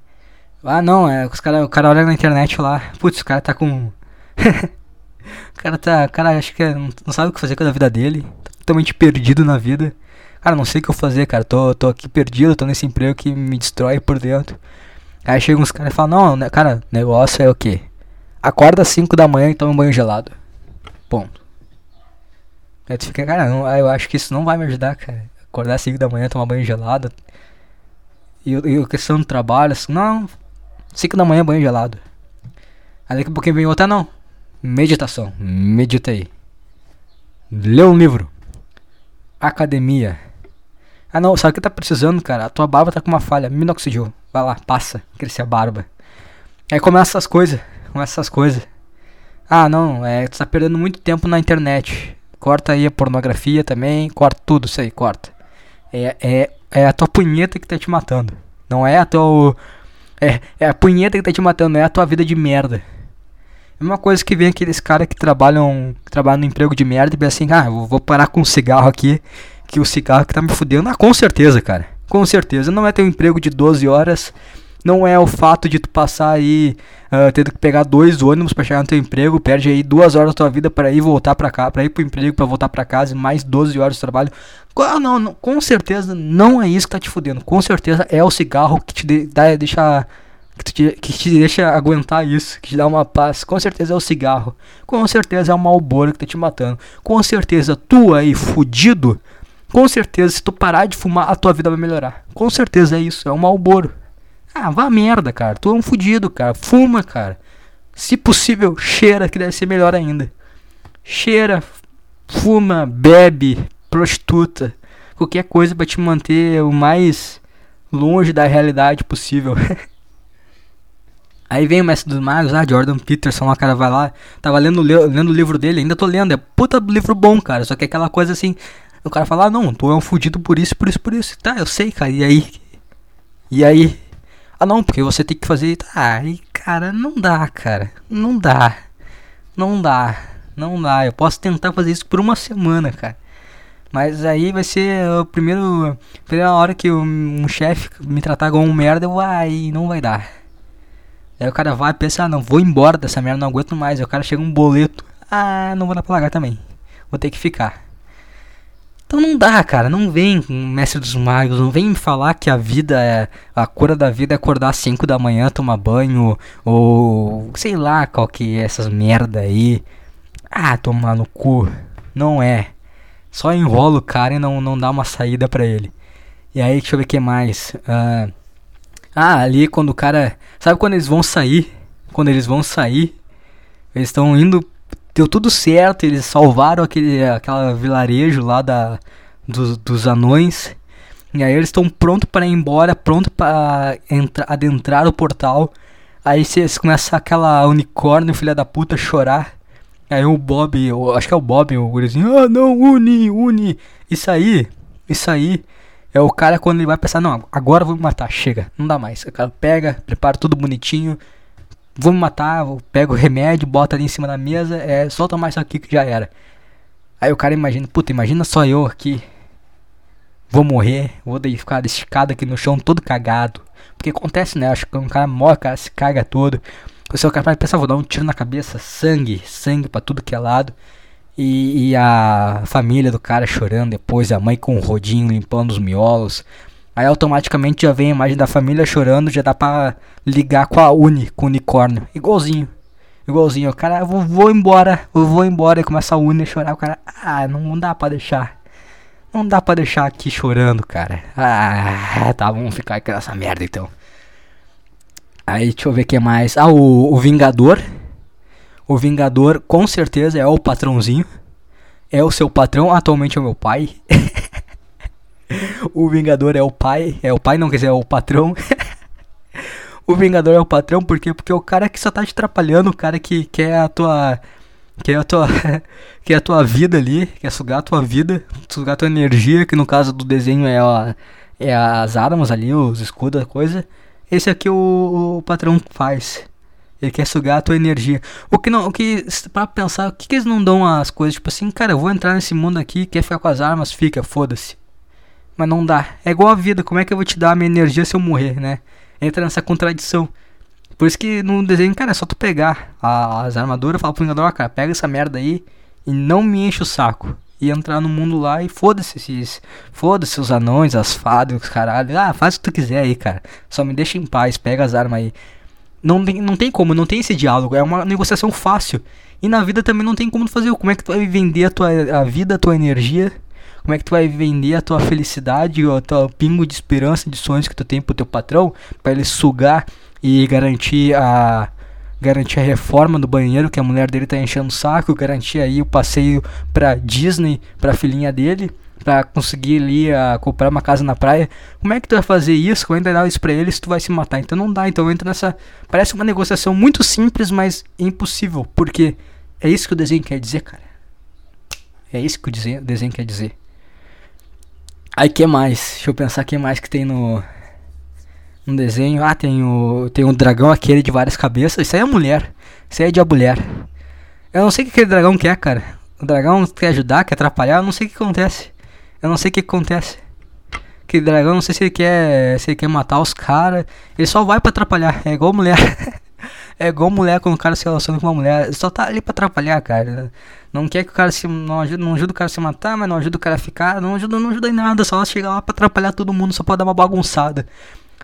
Ah, não, é, os cara, o cara olha na internet lá. Putz, o cara tá com. o cara tá. O cara acho que é, não, não, sabe o que fazer com a vida dele. Tá totalmente perdido na vida. Cara, não sei o que eu fazer, cara. Tô, tô aqui perdido, tô nesse emprego que me destrói por dentro. Aí chegam uns caras e falam, não, né, cara, negócio é o quê? Acorda às 5 da manhã e toma um banho gelado. Ponto. Aí tu fica, cara, não, eu acho que isso não vai me ajudar, cara. Acordar às 5 da manhã, tomar banho gelado. E, e a questão do trabalho, assim, não. 5 da manhã, banho gelado. Aí daqui a pouquinho vem outra, não. Meditação. Medita aí. Lê um livro. Academia. Ah não, sabe o que tá precisando, cara? A tua barba tá com uma falha. Minoxidil. Vai lá, passa. Crescer a barba. Aí começa essas coisas com essas coisas. Ah, não, é, tu tá perdendo muito tempo na internet. Corta aí a pornografia também, corta tudo isso aí, corta. É, é, é a tua punheta que tá te matando. Não é a tua. É, é a punheta que tá te matando, não é a tua vida de merda. É uma coisa que vem aqueles caras que trabalham, que trabalham no emprego de merda e pensam assim, ah, vou parar com o cigarro aqui, que o cigarro que tá me fudendo. Ah, com certeza, cara. Com certeza. Não é ter um emprego de 12 horas não é o fato de tu passar aí uh, tendo que pegar dois ônibus para chegar no teu emprego, perde aí duas horas da tua vida para ir voltar para cá, para ir pro emprego, para voltar para casa, mais 12 horas de trabalho. Ah, não, não, com certeza não é isso que tá te fudendo. Com certeza é o cigarro que te de, dá, deixa que te, que te deixa aguentar isso, que te dá uma paz. Com certeza é o cigarro. Com certeza é o malboro que tá te matando. Com certeza tu aí fudido, com certeza se tu parar de fumar a tua vida vai melhorar. Com certeza é isso, é o malboro. Ah, vá merda, cara. Tu é um fudido, cara. Fuma, cara. Se possível, cheira, que deve ser melhor ainda. Cheira, fuma, bebe, prostituta. Qualquer coisa pra te manter o mais longe da realidade possível. Aí vem o Mestre dos Magos, ah, Jordan Peterson, o cara vai lá, tava lendo, lendo o livro dele, ainda tô lendo, é puta livro bom, cara, só que é aquela coisa assim, o cara fala, ah, não, tu é um fudido por isso, por isso, por isso, tá, eu sei, cara, e aí? E aí? Ah, não, porque você tem que fazer, tá, aí, cara, não dá, cara, não dá, não dá, não dá, eu posso tentar fazer isso por uma semana, cara. Mas aí vai ser o primeiro. Primeira hora que um chefe me tratar como um merda, eu vai, não vai dar. Aí o cara vai e pensa, ah, não, vou embora dessa merda, não aguento mais. Aí o cara chega um boleto, ah, não vou dar pra pagar também. Vou ter que ficar. Então não dá, cara. Não vem, mestre dos magos, não vem me falar que a vida é. A cura da vida é acordar às 5 da manhã, tomar banho, ou sei lá qual que é essas merda aí. Ah, tomar no cu. Não é. Só enrola o cara e não, não dá uma saída pra ele. E aí, deixa eu ver o que mais. Uh, ah, ali quando o cara. Sabe quando eles vão sair? Quando eles vão sair, eles estão indo. Deu tudo certo, eles salvaram aquele aquela vilarejo lá da, dos, anões. E aí eles estão prontos para ir embora, pronto para adentrar o portal. Aí vocês começam aquela unicórnio, filha da puta, chorar. Aí o Bob, eu, acho que é o Bob, o gurizinho, ah não, uni, uni. Isso aí, isso aí é o cara quando ele vai pensar, não, agora vou me matar, chega, não dá mais. O cara pega, prepara tudo bonitinho, vou me matar, pega o remédio, bota ali em cima da mesa, é, solta mais isso aqui que já era. Aí o cara imagina, puta, imagina só eu aqui, vou morrer, vou ficar esticado aqui no chão todo cagado. Porque acontece, né, acho que um cara morre, o cara se caga todo. O seu cara vai pensar, vou dar um tiro na cabeça, sangue, sangue pra tudo que é lado. E, e, a família do cara chorando depois, a mãe com o rodinho limpando os miolos. Aí automaticamente já vem a imagem da família chorando, já dá pra ligar com a Uni, com o unicórnio. Igualzinho. Igualzinho. O cara, eu vou, vou embora, eu vou embora. E começa a Uni a chorar. O cara, ah, não, dá pra deixar. Não dá pra deixar aqui chorando, cara. Ah, tá, vamos ficar aqui nessa merda então. Aí deixa eu ver o que mais. Ah, o, o Vingador. O Vingador com certeza é o patrãozinho. É o seu patrão, atualmente é o meu pai. o Vingador é o pai. É o pai, não quer dizer, é o patrão. o Vingador é o patrão, por quê? Porque é o cara que só tá te atrapalhando, o cara que quer a tua. Quer a tua. quer a tua vida ali, quer sugar a tua vida, sugar a tua energia, que no caso do desenho é, a, é as armas ali, os escudos, a coisa. Esse aqui o, o patrão faz. Ele quer sugar a tua energia. O que não, o que para pensar, o que, que eles não dão as coisas tipo assim, cara, eu vou entrar nesse mundo aqui, quer ficar com as armas, fica, foda-se. Mas não dá. É igual a vida, como é que eu vou te dar a minha energia se eu morrer, né? Entra nessa contradição. Por isso que no desenho, cara, é só tu pegar as armaduras, falar pro Vingador, cara, pega essa merda aí e não me enche o saco. E entrar no mundo lá e foda-se esses. Foda-se os anões, as fadas, os caralho. Ah, faz o que tu quiser aí, cara. Só me deixa em paz, pega as armas aí. Não tem, não tem como, não tem esse diálogo. É uma negociação fácil. E na vida também não tem como fazer. Como é que tu vai vender a tua a vida, a tua energia? Como é que tu vai vender a tua felicidade, o teu pingo de esperança, de sonhos que tu tem pro teu patrão, para ele sugar e garantir a garantir a reforma do banheiro que a mulher dele tá enchendo o saco, garantir aí o passeio pra Disney, pra filhinha dele para conseguir ali a comprar uma casa na praia. Como é que tu vai fazer isso? Como é que vai dar isso pra eles? Tu vai se matar. Então não dá. Então entra nessa. Parece uma negociação muito simples, mas impossível. Porque é isso que o desenho quer dizer, cara. É isso que o desenho quer dizer. Aí que mais? Deixa eu pensar que mais que tem no. No desenho. Ah, tem o. Tem um dragão aquele de várias cabeças. Isso aí é mulher. Isso aí é de a mulher. Eu não sei o que aquele dragão quer, cara. O dragão quer ajudar, quer atrapalhar, eu não sei o que acontece. Eu não sei o que acontece. Que dragão, não sei se ele quer, se ele quer matar os caras. Ele só vai para atrapalhar. É igual mulher. é igual mulher quando o cara se relaciona com uma mulher. Ele só tá ali para atrapalhar, cara. Não quer que o cara se não ajuda, não ajuda o cara a se matar, mas não ajuda o cara a ficar, não ajuda, não ajuda em nada, só chega lá para atrapalhar todo mundo, só pode dar uma bagunçada.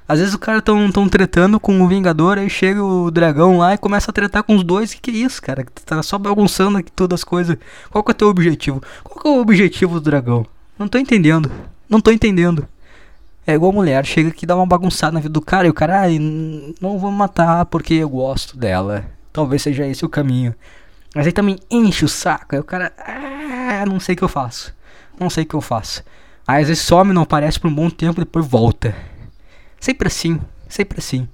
Às vezes o cara tão, tão tretando com o Vingador, aí chega o dragão lá e começa a tretar com os dois. Que que é isso, cara? Tá só bagunçando aqui todas as coisas. Qual que é o teu objetivo? Qual que é o objetivo do dragão? Não tô entendendo. Não tô entendendo. É igual mulher, chega aqui e dá uma bagunçada na vida do cara e o cara, ai, não vou matar porque eu gosto dela. Talvez seja esse o caminho. Mas aí também enche o saco. Aí o cara, ah, não sei o que eu faço. Não sei o que eu faço. Aí às vezes some, não aparece por um bom tempo, depois volta. Sempre assim, sempre assim.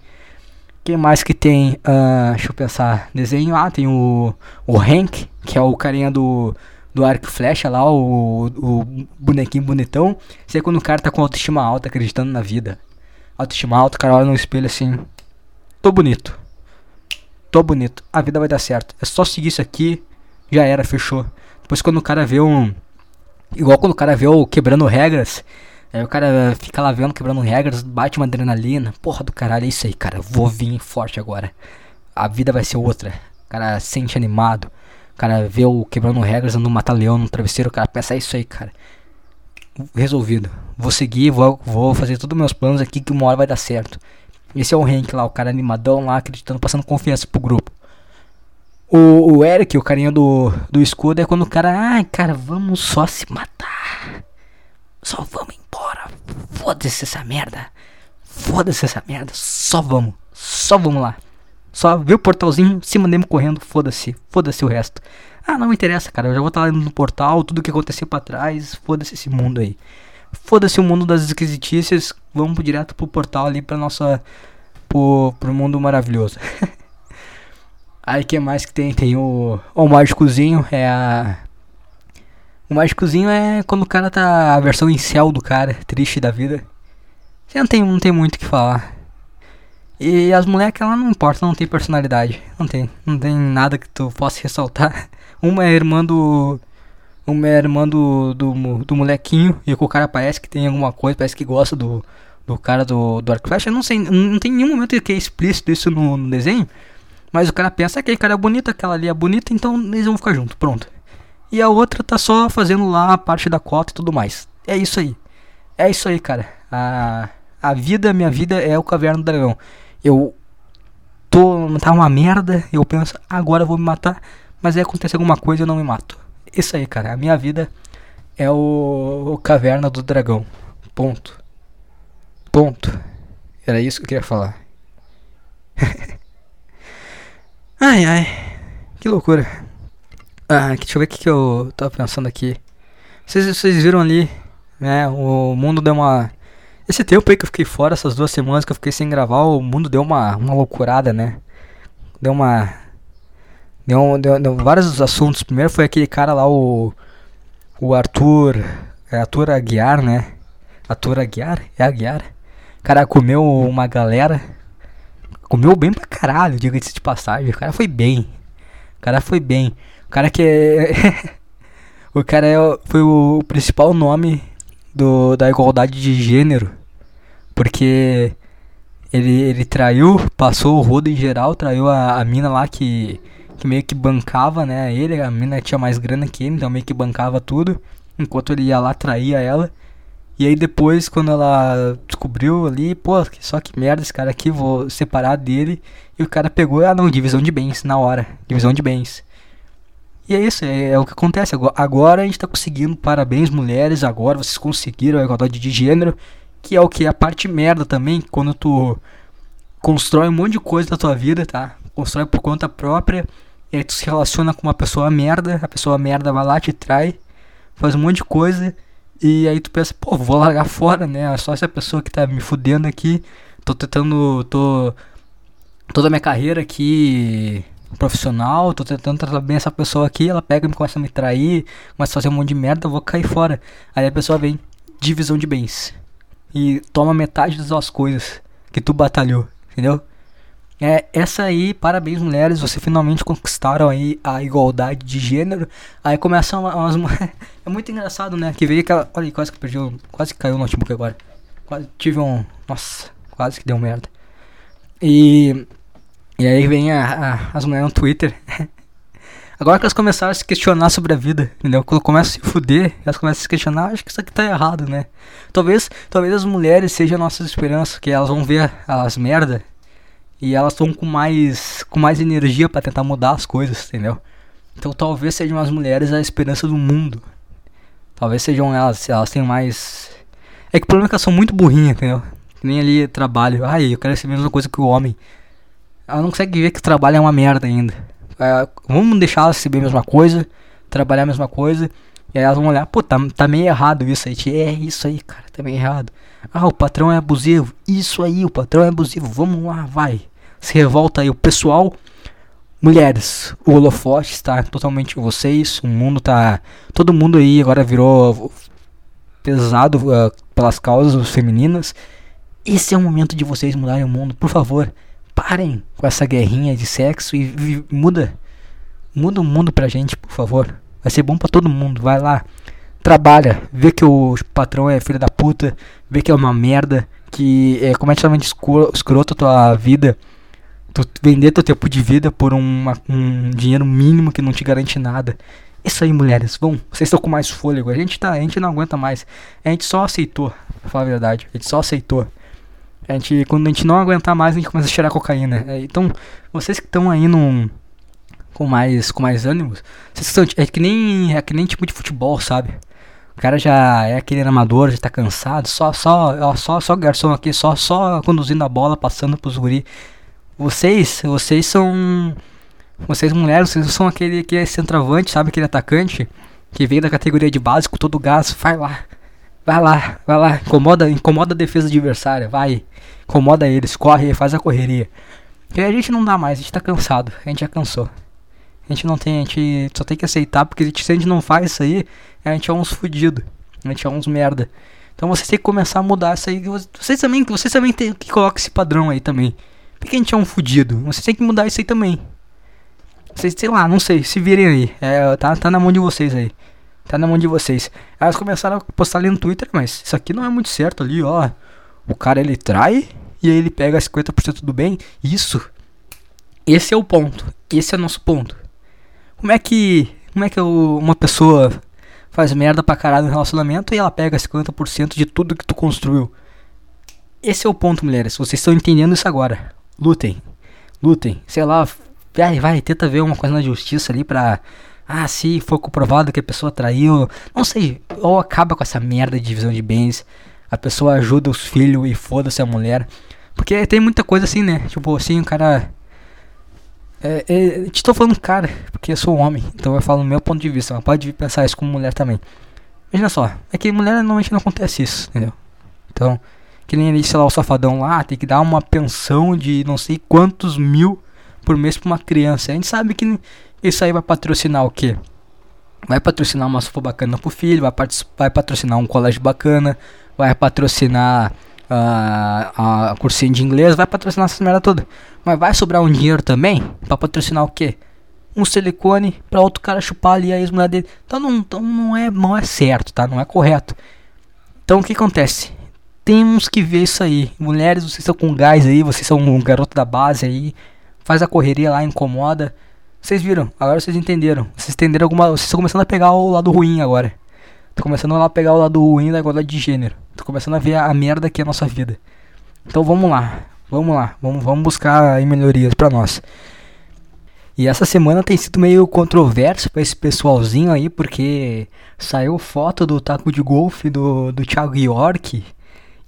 Quem mais que tem? Uh, deixa eu pensar. Desenho. Ah, tem o, o Hank, que é o carinha do, do arco e flecha lá, o, o bonequinho bonitão. Isso é quando o cara tá com autoestima alta, acreditando na vida. Autoestima alta, o cara olha no espelho assim. Tô bonito. Tô bonito. A vida vai dar certo. É só seguir isso aqui. Já era, fechou. Depois quando o cara vê um. Igual quando o cara vê o quebrando regras. Aí o cara fica lá vendo, quebrando regras, bate uma adrenalina. Porra do caralho, é isso aí, cara. Vou vir forte agora. A vida vai ser outra. O cara sente animado. O cara vê o quebrando regras, andando matar leão no travesseiro. O cara pensa, é isso aí, cara. Resolvido. Vou seguir, vou, vou fazer todos os meus planos aqui que uma hora vai dar certo. Esse é o Hank lá, o cara animadão lá, acreditando, passando confiança pro grupo. O, o Eric, o carinha do, do escudo, é quando o cara, ai cara, vamos só se matar. Só vamos embora. Foda-se essa merda. Foda-se essa merda. Só vamos. Só vamos lá. Só vê o portalzinho, se mandemos correndo, foda-se. Foda-se o resto. Ah, não me interessa, cara. Eu já vou estar lá no portal, tudo que aconteceu para trás. Foda-se esse mundo aí. Foda-se o mundo das esquisitícias. Vamos direto pro portal ali pra nossa. pro, pro mundo maravilhoso. aí que mais que tem? Tem o. O mágicozinho. É a o mágicozinho é quando o cara tá. a versão inicial do cara, triste da vida. Você não tem, não tem muito o que falar. E as moleques, ela não importa, não tem personalidade. Não tem. Não tem nada que tu possa ressaltar. Uma é irmã do. Uma é irmã do, do, do molequinho. E o cara parece que tem alguma coisa, parece que gosta do, do cara do, do Arc Flash. Eu não sei, não tem nenhum momento que é explícito isso no, no desenho. Mas o cara pensa que aquele cara é bonito, aquela ali é bonita, então eles vão ficar juntos. Pronto e a outra tá só fazendo lá a parte da cota e tudo mais. É isso aí. É isso aí, cara. A, a vida, minha vida é o Caverna do Dragão. Eu tô. tá uma merda, eu penso, agora eu vou me matar, mas aí acontece alguma coisa e eu não me mato. Isso aí, cara. A minha vida é o, o Caverna do Dragão. Ponto. Ponto. Era isso que eu queria falar. ai ai. Que loucura. Ah, deixa eu ver o que, que eu tava pensando aqui. Vocês, vocês viram ali, né? O mundo deu uma. Esse tempo aí que eu fiquei fora, essas duas semanas que eu fiquei sem gravar, o mundo deu uma, uma loucurada, né? Deu uma. Deu, deu, deu vários assuntos. Primeiro foi aquele cara lá, o. O Arthur. É Arthur Aguiar, né? Arthur Aguiar? É Aguiar. O cara comeu uma galera. Comeu bem pra caralho, diga-se de passagem. O cara foi bem. O cara foi bem. O cara que é. o cara é, foi o principal nome do, da igualdade de gênero. Porque ele, ele traiu, passou o rodo em geral, traiu a, a mina lá que, que meio que bancava, né? Ele, a mina tinha mais grana que ele, então meio que bancava tudo. Enquanto ele ia lá, traía ela. E aí depois, quando ela descobriu ali, pô, só que merda esse cara aqui, vou separar dele. E o cara pegou, ah não, divisão de bens, na hora. Divisão de bens. E é isso, é, é, o que acontece. Agora a gente está conseguindo, parabéns mulheres, agora vocês conseguiram a igualdade de gênero, que é o que? A parte merda também, quando tu constrói um monte de coisa da tua vida, tá? Constrói por conta própria, e aí tu se relaciona com uma pessoa merda, a pessoa merda vai lá, te trai, faz um monte de coisa, e aí tu pensa, pô, vou largar fora, né? É só essa pessoa que tá me fudendo aqui, tô tentando, tô... Toda a minha carreira aqui profissional, tô tentando tratar bem essa pessoa aqui, ela pega e começa a me trair, começa a fazer um monte de merda, eu vou cair fora. Aí a pessoa vem, divisão de bens. E toma metade das suas coisas que tu batalhou, entendeu? É, essa aí, parabéns mulheres, você finalmente conquistaram aí a igualdade de gênero. Aí começam umas. é muito engraçado, né? Que veio aquela. Olha, quase que perdi. Quase que caiu o notebook agora. Quase tive um. Nossa, quase que deu merda. E e aí vem a, a, as mulheres no Twitter. Agora que elas começaram a se questionar sobre a vida, entendeu? Quando começam a se fuder, elas começam a se questionar, acho que isso aqui tá errado, né? Talvez, talvez as mulheres sejam nossas esperanças, que elas vão ver as merda e elas estão com mais com mais energia para tentar mudar as coisas, entendeu? Então talvez sejam as mulheres a esperança do mundo. Talvez sejam elas, elas têm mais É que o problema é que elas são muito burrinhas, entendeu? Que nem ali trabalho. Ai, eu quero ser a mesma coisa que o homem. Ela não consegue ver que o trabalho é uma merda ainda. É, vamos deixar ela receber a mesma coisa, trabalhar a mesma coisa. E aí elas vão olhar, pô, tá, tá meio errado isso aí. É isso aí, cara, tá meio errado. Ah, o patrão é abusivo. Isso aí, o patrão é abusivo. Vamos lá, vai. Se revolta aí. O pessoal, mulheres, o holofote está totalmente em vocês. O mundo tá. Todo mundo aí agora virou pesado uh, pelas causas femininas. Esse é o momento de vocês mudarem o mundo. Por favor, parem com essa guerrinha de sexo e, e muda. Muda o mundo pra gente, por favor. Vai ser bom para todo mundo. Vai lá, trabalha, vê que o patrão é filho da puta, vê que é uma merda, que é completamente escroto a tua vida. Tu vender teu tempo de vida por uma, um dinheiro mínimo que não te garante nada. Isso aí, mulheres, vão. Vocês estão com mais fôlego. A gente tá, a gente não aguenta mais. A gente só aceitou, pra falar a verdade. A gente só aceitou. A gente, quando a gente não aguentar mais, a gente começa a cheirar cocaína. É, então, vocês que estão aí num, com mais com mais ânimos, vocês estão, é que nem é que nem tipo de futebol, sabe? O cara já é aquele amador, já tá cansado, só só só só garçom aqui, só só conduzindo a bola, passando pros guri. Vocês, vocês são vocês mulheres, vocês são aquele que é centroavante, sabe aquele atacante que veio da categoria de básico, todo gás, vai lá. Vai lá, vai lá, incomoda, incomoda a defesa adversária, vai. Incomoda eles, corre, faz a correria. E a gente não dá mais, a gente tá cansado, a gente já cansou. A gente não tem, a gente só tem que aceitar, porque se a gente não faz isso aí, a gente é uns fudido. A gente é uns merda. Então vocês têm que começar a mudar isso aí. Vocês também, vocês também tem que colocar esse padrão aí também. Porque a gente é um fudido. Vocês têm que mudar isso aí também. Vocês, sei lá, não sei, se virem aí. É, tá, tá na mão de vocês aí. Tá na mão de vocês. Aí elas começaram a postar ali no Twitter, mas isso aqui não é muito certo ali, ó. O cara ele trai e aí ele pega 50% do bem. Isso. Esse é o ponto. Esse é o nosso ponto. Como é que. Como é que uma pessoa faz merda pra caralho no relacionamento e ela pega 50% de tudo que tu construiu? Esse é o ponto, mulheres. Vocês estão entendendo isso agora. Lutem. Lutem. Sei lá. Vai, vai, tenta ver uma coisa na justiça ali pra ah, se for comprovado que a pessoa traiu, não sei, ou acaba com essa merda de divisão de bens, a pessoa ajuda os filhos e foda-se a mulher. Porque tem muita coisa assim, né? Tipo assim, o cara. É, é, te tô falando cara, porque eu sou homem, então eu falo do meu ponto de vista, mas pode pensar isso como mulher também. Imagina só, é que mulher normalmente não acontece isso, entendeu? Então, que nem sei lá, o safadão lá, tem que dar uma pensão de não sei quantos mil por mês pra uma criança. A gente sabe que isso aí vai patrocinar o quê? Vai patrocinar uma sofa bacana pro filho, vai, vai patrocinar um colégio bacana, vai patrocinar uh, a cursinho de inglês, vai patrocinar essa merda toda. Mas vai sobrar um dinheiro também para patrocinar o quê? Um silicone para outro cara chupar ali a ex-mulher dele. Então não, então não, é, não é certo, tá? Não é correto. Então o que acontece? Temos que ver isso aí. Mulheres, vocês estão com gás aí, vocês são um garoto da base aí. Faz a correria lá, incomoda. Vocês viram, agora vocês entenderam. Vocês entenderam alguma. Vocês estão começando a pegar o lado ruim agora. Tô começando a pegar o lado ruim da igualdade de gênero. Tô começando a ver a, merda que é a nossa vida. Então vamos lá. Vamos lá. Vamos, vamos buscar melhorias para nós. E essa semana tem sido meio controverso para esse pessoalzinho aí, porque saiu foto do taco de golfe do, do Thiago York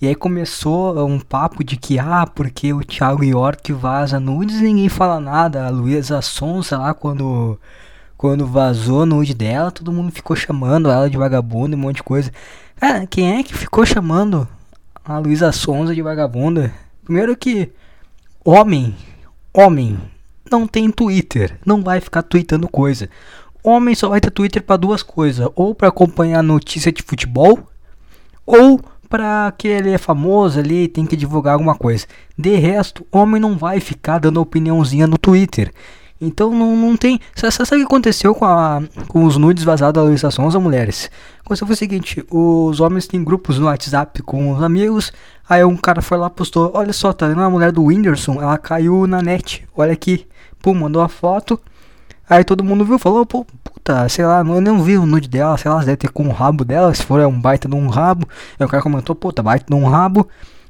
e aí começou um papo de que, ah, porque o Thiago York vaza nudes e ninguém fala nada. A Luísa Sonsa lá, quando, quando vazou nude dela, todo mundo ficou chamando ela de vagabunda e um monte de coisa. Cara, quem é que ficou chamando a Luísa Sonsa de vagabunda? Primeiro que homem, homem, não tem Twitter, não vai ficar tweetando coisa. Homem só vai ter Twitter para duas coisas, ou para acompanhar notícia de futebol, ou para que ele é famoso ali tem que divulgar alguma coisa. De resto, homem não vai ficar dando opiniãozinha no Twitter. Então não, não tem. Sabe o que aconteceu com, a, com os nudes vazados da Luísa Sonza, mulheres? Aconteceu foi o seguinte: os homens têm grupos no WhatsApp com os amigos. Aí um cara foi lá postou: Olha só, tá vendo a mulher do Whindersson? Ela caiu na net. Olha aqui. Pum, mandou a foto. Aí todo mundo viu, falou: Pô, puta, sei lá, eu não vi o nude dela, sei lá, deve ter com o rabo dela, se for é um baita de um rabo. Aí o cara comentou, puta, baita de um rabo.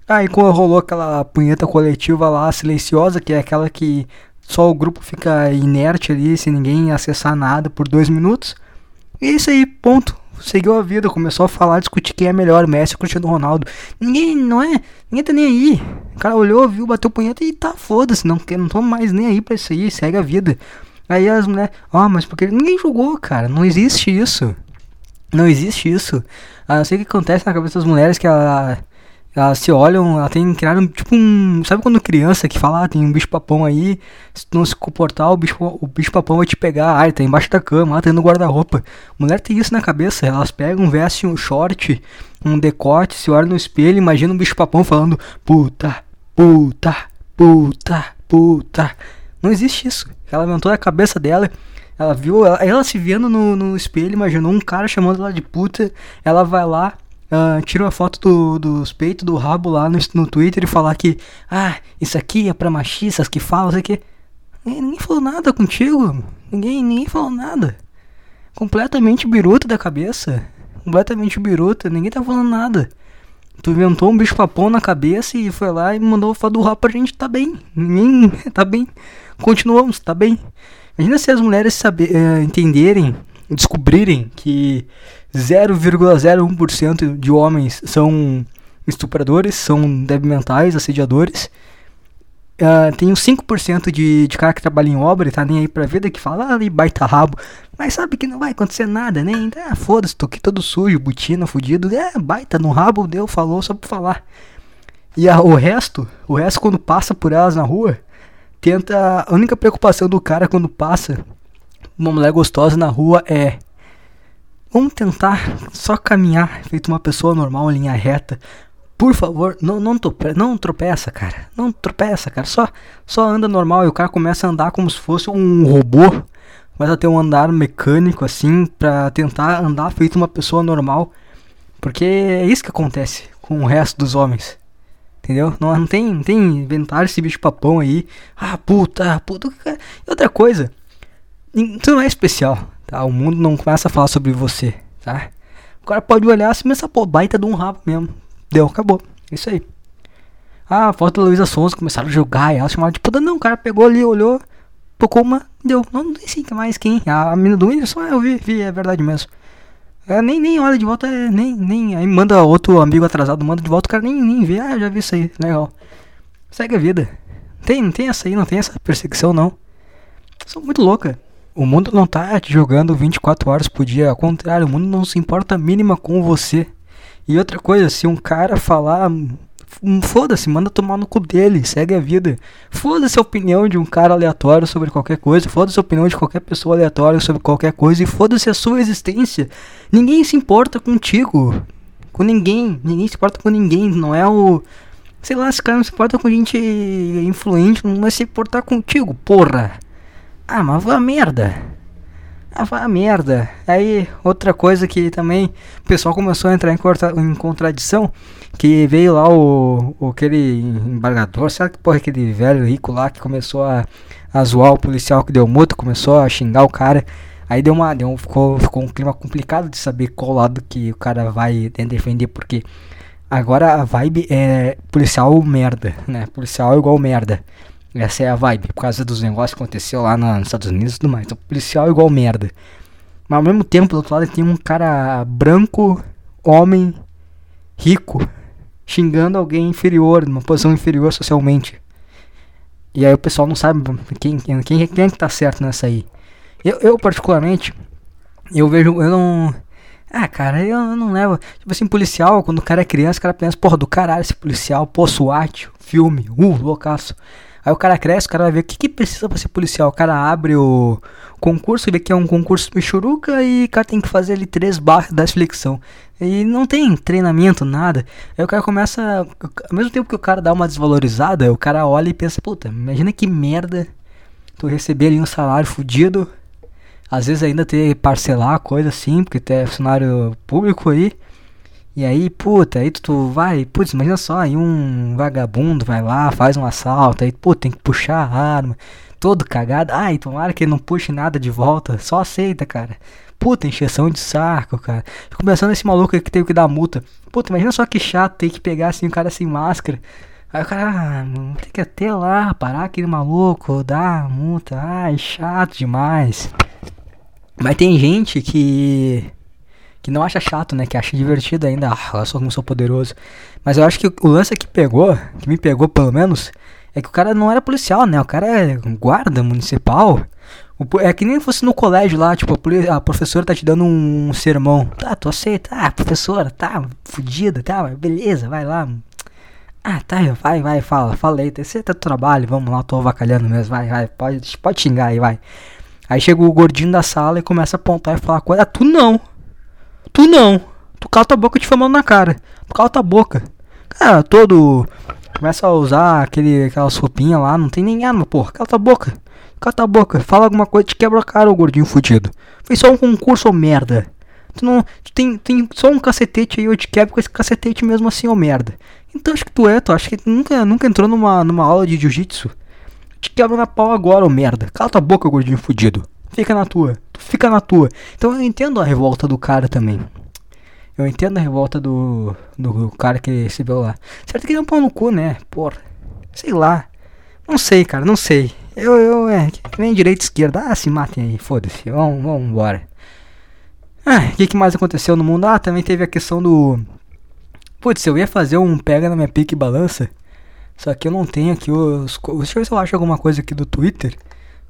Aí quando rolou aquela punheta coletiva lá, silenciosa, que é aquela que só o grupo fica inerte ali, sem ninguém acessar nada por dois minutos. E é isso aí, ponto. seguiu a vida, começou a falar, discutir quem é melhor, Messi ou Cristiano Ronaldo. Ninguém, não é? Ninguém tá nem aí. O cara olhou, viu, bateu punheta e tá foda-se, não, não tô mais nem aí pra isso aí, segue a vida. Aí as mulheres, ó, oh, mas porque ninguém julgou, cara, não existe isso. Não existe isso. A não ser que acontece na cabeça das mulheres que ela elas se olham, ela tem criado tipo um. Sabe quando criança que fala, ah, tem um bicho papão aí, se não se comportar, o bicho, o bicho papão vai te pegar, ah, ele tá embaixo da cama, ah, tá no guarda-roupa. Mulher tem isso na cabeça, elas pegam, vestem um short, um decote, se olham no espelho, imagina um bicho papão falando puta, puta, puta, puta. Não existe isso. Ela inventou a cabeça dela. Ela viu, ela, ela se vendo no, no espelho, imaginou um cara chamando ela de puta. Ela vai lá, uh, tira uma foto do, dos peitos, do rabo lá no, no Twitter e falar que, ah, isso aqui é pra machistas que falam, aqui. Ninguém, ninguém falou nada contigo. Ninguém, ninguém falou nada. Completamente biruta da cabeça. Completamente biruta, ninguém tá falando nada. Tu inventou um bicho papão na cabeça e foi lá e mandou foto do rabo pra gente, tá bem. Ninguém tá bem. Continuamos, tá bem. Imagina se as mulheres saber, uh, entenderem, descobrirem que 0,01% de homens são estupradores, são débil assediadores. Uh, tem os 5% de, de cara que trabalha em obra e tá nem aí pra vida que fala ah, ali baita rabo. Mas sabe que não vai acontecer nada, né? Ah, foda-se, tô aqui todo sujo, botina, fudido. É, baita no rabo, deu, falou só pra falar. E a, o resto, o resto quando passa por elas na rua, tenta. A única preocupação do cara quando passa uma mulher gostosa na rua é Vamos tentar só caminhar feito uma pessoa normal em linha reta. Por favor, não, não, trope, não tropeça, cara. Não tropeça, cara. Só, só anda normal e o cara começa a andar como se fosse um robô. Começa a ter um andar mecânico assim pra tentar andar feito uma pessoa normal. Porque é isso que acontece com o resto dos homens. Entendeu? Não, não tem, não tem inventar esse bicho papão aí. Ah, puta, puta. E outra coisa. Tu não é especial. Tá? O mundo não começa a falar sobre você, tá? O cara pode olhar assim, mas essa pô, baita de um rabo mesmo. Deu, acabou. Isso aí. Ah, foto da Luísa Sonza começaram a jogar e ela chamava de puta. Não, o cara pegou ali, olhou, tocou uma, deu. Não, não sei mais quem. A, a mina do Whindersson, eu vi, vi, é verdade mesmo. É, nem, nem olha de volta, é, nem, nem. Aí manda outro amigo atrasado, manda de volta, o cara nem, nem vê. Ah, já vi isso aí, legal. Segue a vida. Tem, não tem essa aí, não tem essa perseguição, não. São muito louca. O mundo não tá te jogando 24 horas por dia, ao contrário, o mundo não se importa mínima com você. E outra coisa, se um cara falar, hum, foda-se, manda tomar no cu dele, segue a vida. Foda-se a opinião de um cara aleatório sobre qualquer coisa, foda-se a opinião de qualquer pessoa aleatória sobre qualquer coisa e foda-se a sua existência. Ninguém se importa contigo. Com ninguém, ninguém se importa com ninguém, não é o sei lá, esse cara não se importa com gente influente, não vai se importar contigo, porra. Ah, mas a merda. Ah, merda. Aí, outra coisa que também o pessoal começou a entrar em, em contradição, que veio lá o, o aquele embargador, sabe que porra aquele velho rico lá que começou a, a zoar o policial que deu multa, começou a xingar o cara. Aí deu uma, deu, ficou, ficou um clima complicado de saber qual lado que o cara vai defender, porque agora a vibe é policial merda, né? Policial igual merda. Essa é a vibe, por causa dos negócios que aconteceu lá nos Estados Unidos e tudo mais. Então, policial é igual merda. Mas ao mesmo tempo, do outro lado, tem um cara branco, homem, rico, xingando alguém inferior, numa posição inferior socialmente. E aí o pessoal não sabe quem, quem, quem, quem é que tá certo nessa aí. Eu, eu particularmente, eu vejo, eu não. Ah, cara, eu não levo. Tipo assim, policial, quando o cara é criança, o cara pensa, porra, do caralho esse policial, pô, SWAT, filme, uh, loucaço. Aí o cara cresce, o cara vai ver o que, que precisa pra ser policial. O cara abre o concurso, vê que é um concurso michuruca e o cara tem que fazer ali três barras da flexão. E não tem treinamento, nada. Aí o cara começa. Ao mesmo tempo que o cara dá uma desvalorizada, o cara olha e pensa, puta, imagina que merda tu receber ali um salário fudido. Às vezes ainda ter parcelar coisa assim, porque tu é funcionário público aí. E aí, puta, aí tu, tu vai, putz, imagina só, aí um vagabundo vai lá, faz um assalto, aí, pô, tem que puxar a arma, todo cagado, ai, tomara que ele não puxe nada de volta, só aceita, cara. Puta, encheção de saco, cara. Fico pensando nesse maluco que teve que dar multa. Puta, imagina só que chato ter que pegar assim o cara sem máscara. Aí o cara, ah, tem que até lá, parar aquele maluco, dar multa, ai, chato demais. Mas tem gente que que não acha chato, né? Que acha divertido ainda. Ah, eu sou como sou poderoso. Mas eu acho que o lance que pegou, que me pegou pelo menos, é que o cara não era policial, né? O cara é guarda municipal. É que nem fosse no colégio lá, tipo, a, professora tá te dando um sermão. Tá, tu aceita? Ah, professora, tá, fudida, tá, beleza, vai lá. Ah, tá, vai, vai, fala, fala aí, esse é teu trabalho, vamos lá, tô avacalhando mesmo, vai, vai, pode, pode xingar aí, vai. Aí chega o gordinho da sala e começa a apontar e falar coisa, ah, tu não, não, tu cala tua boca te famando na cara, tu cala tua boca. Cara, todo, começa a usar aquele, aquelas roupinhas lá, não tem nem arma, porra, cala tua boca. Cata a boca, fala alguma coisa, te quebra a cara, o gordinho fudido. Foi só um concurso, ô merda. Tu não. Tu tem, tem só um cacetete aí, eu te quebro com esse cacetete mesmo assim, ô merda. Então acho que tu é, tu acha que nunca, nunca entrou numa, numa aula de jiu-jitsu? Te quebra na pau agora, ô merda. Cala tua boca, gordinho fudido. Fica na tua. Tu fica na tua. Então eu entendo a revolta do cara também. Eu entendo a revolta do, do cara que recebeu lá. Certo que é um pau no cu, né? Porra. Sei lá. Não sei, cara, não sei. Eu, eu, é, que nem direita e esquerda. Ah, se matem aí, foda-se. Vamos, vamos embora. Ah, o que, que mais aconteceu no mundo? Ah, também teve a questão do. Putz, eu ia fazer um pega na minha pique balança. Só que eu não tenho aqui os. Deixa eu ver se eu acho alguma coisa aqui do Twitter.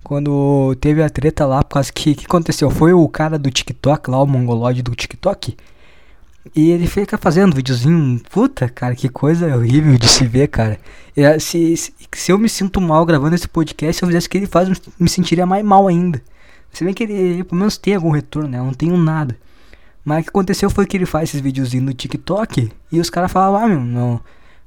Quando teve a treta lá, por causa que. O que aconteceu? Foi o cara do TikTok lá, o mongolode do TikTok. E ele fica fazendo videozinho. Puta, cara, que coisa horrível de se ver, cara. É, se, se, se, eu me sinto mal gravando esse podcast, se eu fizesse o que ele faz, me sentiria mais mal ainda. Se bem que ele, pelo menos tem algum retorno, né? Eu não tenho nada. Mas o que aconteceu foi que ele faz esses videozinhos no TikTok e os caras falavam, ah, meu, não,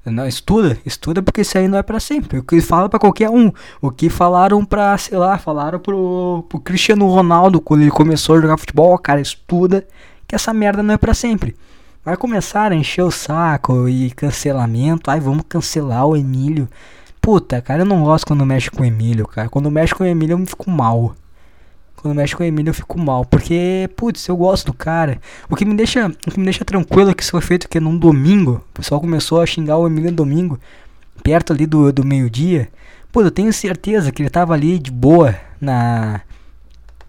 não, estuda, estuda porque isso aí não é para sempre. O que fala para qualquer um. O que falaram pra, sei lá, falaram pro, pro Cristiano Ronaldo quando ele começou a jogar futebol, cara, estuda que essa merda não é para sempre. Vai começar a encher o saco e cancelamento. Ai, vamos cancelar o Emílio. Puta, cara, eu não gosto quando mexe com o Emílio, cara. Quando mexe com o Emílio eu me fico mal. Quando mexe com o Emílio eu fico mal. Porque, putz, eu gosto do cara. O que me deixa, o que me deixa tranquilo é que isso foi feito que num domingo. O pessoal começou a xingar o Emílio no domingo. Perto ali do, do meio-dia. Pô, eu tenho certeza que ele tava ali de boa na.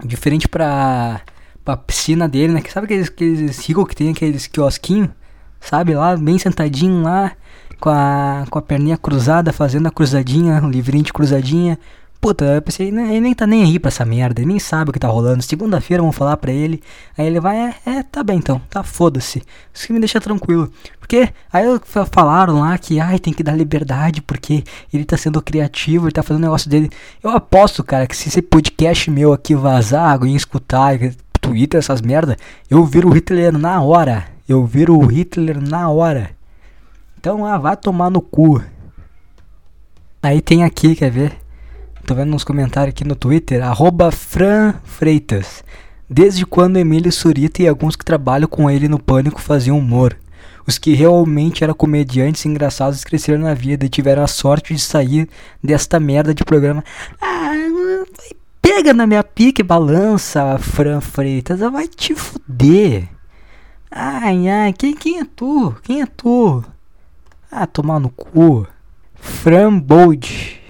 Diferente pra pra piscina dele, né? Sabe aqueles, aqueles ricos que tem aqueles quiosquinhos? Sabe? Lá, bem sentadinho lá, com a, com a perninha cruzada, fazendo a cruzadinha, o livrinho de cruzadinha. Puta, eu pensei, né, ele nem tá nem aí pra essa merda, ele nem sabe o que tá rolando. Segunda-feira vão falar pra ele. Aí ele vai, é, é tá bem então, tá foda-se. Isso que me deixa tranquilo. Porque aí falaram lá que ai, tem que dar liberdade porque ele tá sendo criativo, ele tá fazendo o negócio dele. Eu aposto, cara, que se esse podcast meu aqui vazar, alguém escutar, Twitter, essas merda, eu viro o Hitler na hora. Eu viro o Hitler na hora. Então, ah, vai tomar no cu. Aí tem aqui, quer ver? Tô vendo nos comentários aqui no Twitter, arroba Fran Freitas. Desde quando Emílio Surita e alguns que trabalham com ele no Pânico faziam humor. Os que realmente eram comediantes engraçados cresceram na vida e tiveram a sorte de sair desta merda de programa. Ah, Pega na minha pique balança, Fran Freitas. Vai te fuder. Ai, ai, quem, quem é tu? Quem é tu? Ah, tomar no cu. Fran Bold.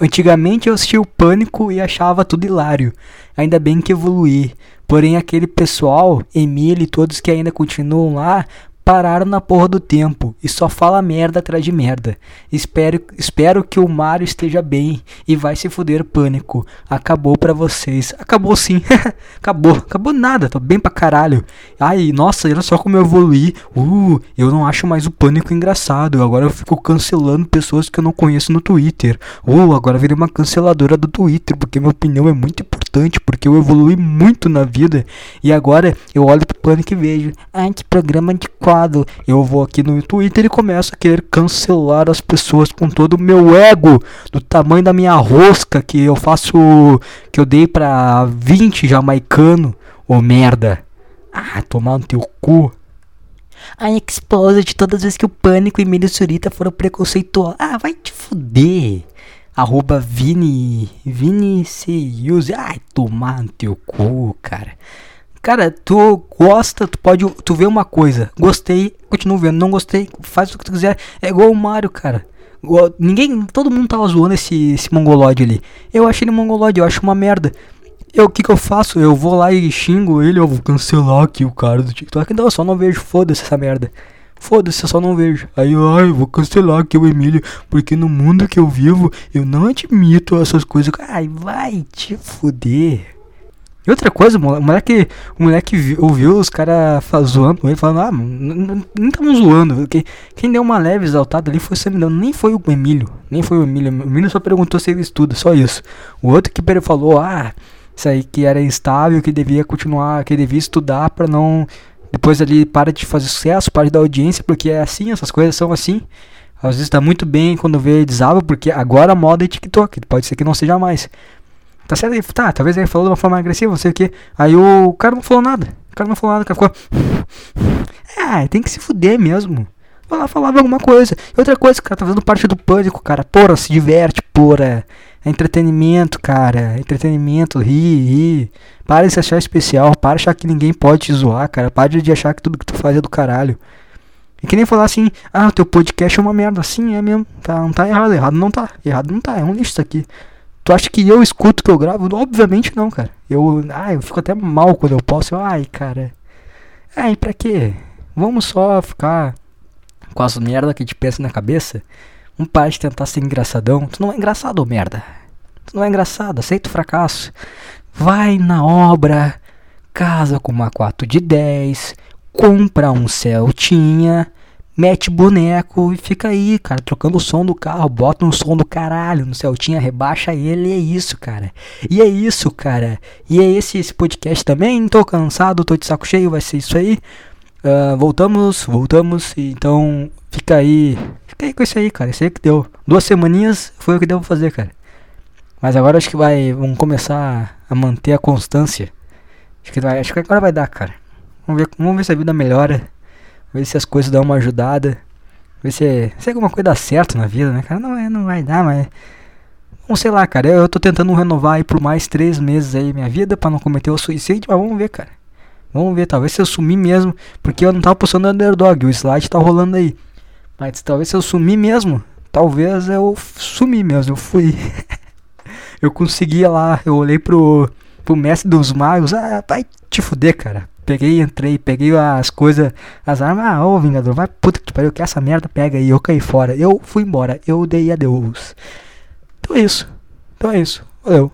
Antigamente eu assistia o Pânico e achava tudo hilário. Ainda bem que evoluí. Porém, aquele pessoal, Emílio e todos que ainda continuam lá, pararam na porra do tempo e só fala merda atrás de merda. Espero, espero que o Mario esteja bem e vai se fuder pânico. Acabou pra vocês. Acabou sim. acabou. Acabou nada. Tô bem pra caralho. Ai, nossa, olha só como eu evoluí. Uh, eu não acho mais o pânico engraçado. Agora eu fico cancelando pessoas que eu não conheço no Twitter. Uh, agora virei uma canceladora do Twitter porque minha opinião é muito importante. Porque eu evolui muito na vida. E agora eu olho pro pânico e vejo. Ai, que programa lado. Eu vou aqui no Twitter e começo a querer cancelar as pessoas com todo o meu ego, do tamanho da minha rosca que eu faço, que eu dei pra 20 jamaicano. Ô oh, merda. Ah, tomar no teu cu. A de todas as vezes que o Pânico e Milho Surita foram preconceituosos. Ah, vai te fuder. Arroba Vini. Vini use. Ai, tomar no teu cu, cara. Cara, tu gosta, tu pode. Tu vê uma coisa, gostei, continuo vendo, não gostei, faz o que tu quiser. É igual o Mario, cara. Ninguém. Todo mundo tava zoando esse, esse mongolode ali. Eu achei ele mongolode, eu acho uma merda. Eu, o que que eu faço? Eu vou lá e xingo ele, eu vou cancelar aqui o cara do TikTok. Não, eu só não vejo, foda-se essa merda. Foda-se, eu só não vejo. Aí, eu vou cancelar aqui o Emílio, porque no mundo que eu vivo, eu não admito essas coisas. Ai, vai te fuder. E outra coisa, o moleque, o moleque ouviu os caras zoando ele, falando, ah, nem estavam zoando. Quem, quem deu uma leve exaltada ali foi o Samidão, nem foi o Emílio. Nem foi o Emílio. O Emílio só perguntou se ele estuda, só isso. O outro que falou, ah, isso aí que era instável, que devia continuar, que devia estudar para não. Depois ali para de fazer sucesso, para de dar audiência, porque é assim, essas coisas são assim. Às vezes tá muito bem quando vê desaba, porque agora a moda é TikTok, pode ser que não seja mais. Tá certo? Tá, talvez ele falou de uma forma agressiva, não sei o que. Aí o cara não falou nada. O cara não falou nada, o cara ficou. Ah, tem que se fuder mesmo. Lá falava alguma coisa. Outra coisa, o cara tá fazendo parte do pânico, cara. Porra, se diverte, porra. É entretenimento, cara. É entretenimento, ri, ri. Para de se achar especial. Para de achar que ninguém pode te zoar, cara. Para de achar que tudo que tu faz é do caralho. E que nem falar assim, ah, o teu podcast é uma merda. Assim é mesmo. Tá, não tá errado. Errado não tá. Errado não tá. É um lixo isso aqui. Tu acha que eu escuto que eu gravo? Obviamente não, cara. Eu, ah, eu fico até mal quando eu posso. Eu, ai, cara. Ai, pra quê? Vamos só ficar com as merda que te pensa na cabeça? Vamos parar de tentar ser engraçadão. Tu não é engraçado, merda. Não é engraçado, aceita o fracasso. Vai na obra, casa com uma 4 de 10, compra um Celtinha mete boneco e fica aí, cara, trocando o som do carro, bota um som do caralho no Celtinha, rebaixa ele, e é isso, cara. E é isso, cara. E é esse, esse podcast também. Tô cansado, tô de saco cheio, vai ser isso aí. Uh, voltamos, voltamos. Então fica aí. Fica aí com isso aí, cara. Isso aí que deu. Duas semaninhas foi o que deu pra fazer, cara. Mas agora acho que vai. Vamos começar a manter a constância. Acho que, vai, acho que agora vai dar, cara. Vamos ver, vamos ver se a vida melhora ver se as coisas dão uma ajudada, ver se, se alguma coisa dá certo na vida, né, cara? Não, é, não vai dar, mas. Não sei lá, cara. Eu, eu tô tentando renovar aí por mais três meses aí minha vida para não cometer o suicídio, mas vamos ver, cara. Vamos ver, talvez se eu sumir mesmo, porque eu não tava postando underdog, o slide tá rolando aí. Mas talvez se eu sumir mesmo, talvez eu sumi mesmo, eu fui. eu consegui lá, eu olhei pro, pro mestre dos magos, ah, vai te fuder, cara. Peguei, entrei, peguei as coisas, as armas. Ah, ô Vingador, vai puta que pariu, que essa merda pega aí. Eu caí fora. Eu fui embora. Eu dei adeus. Então é isso. Então é isso. Valeu.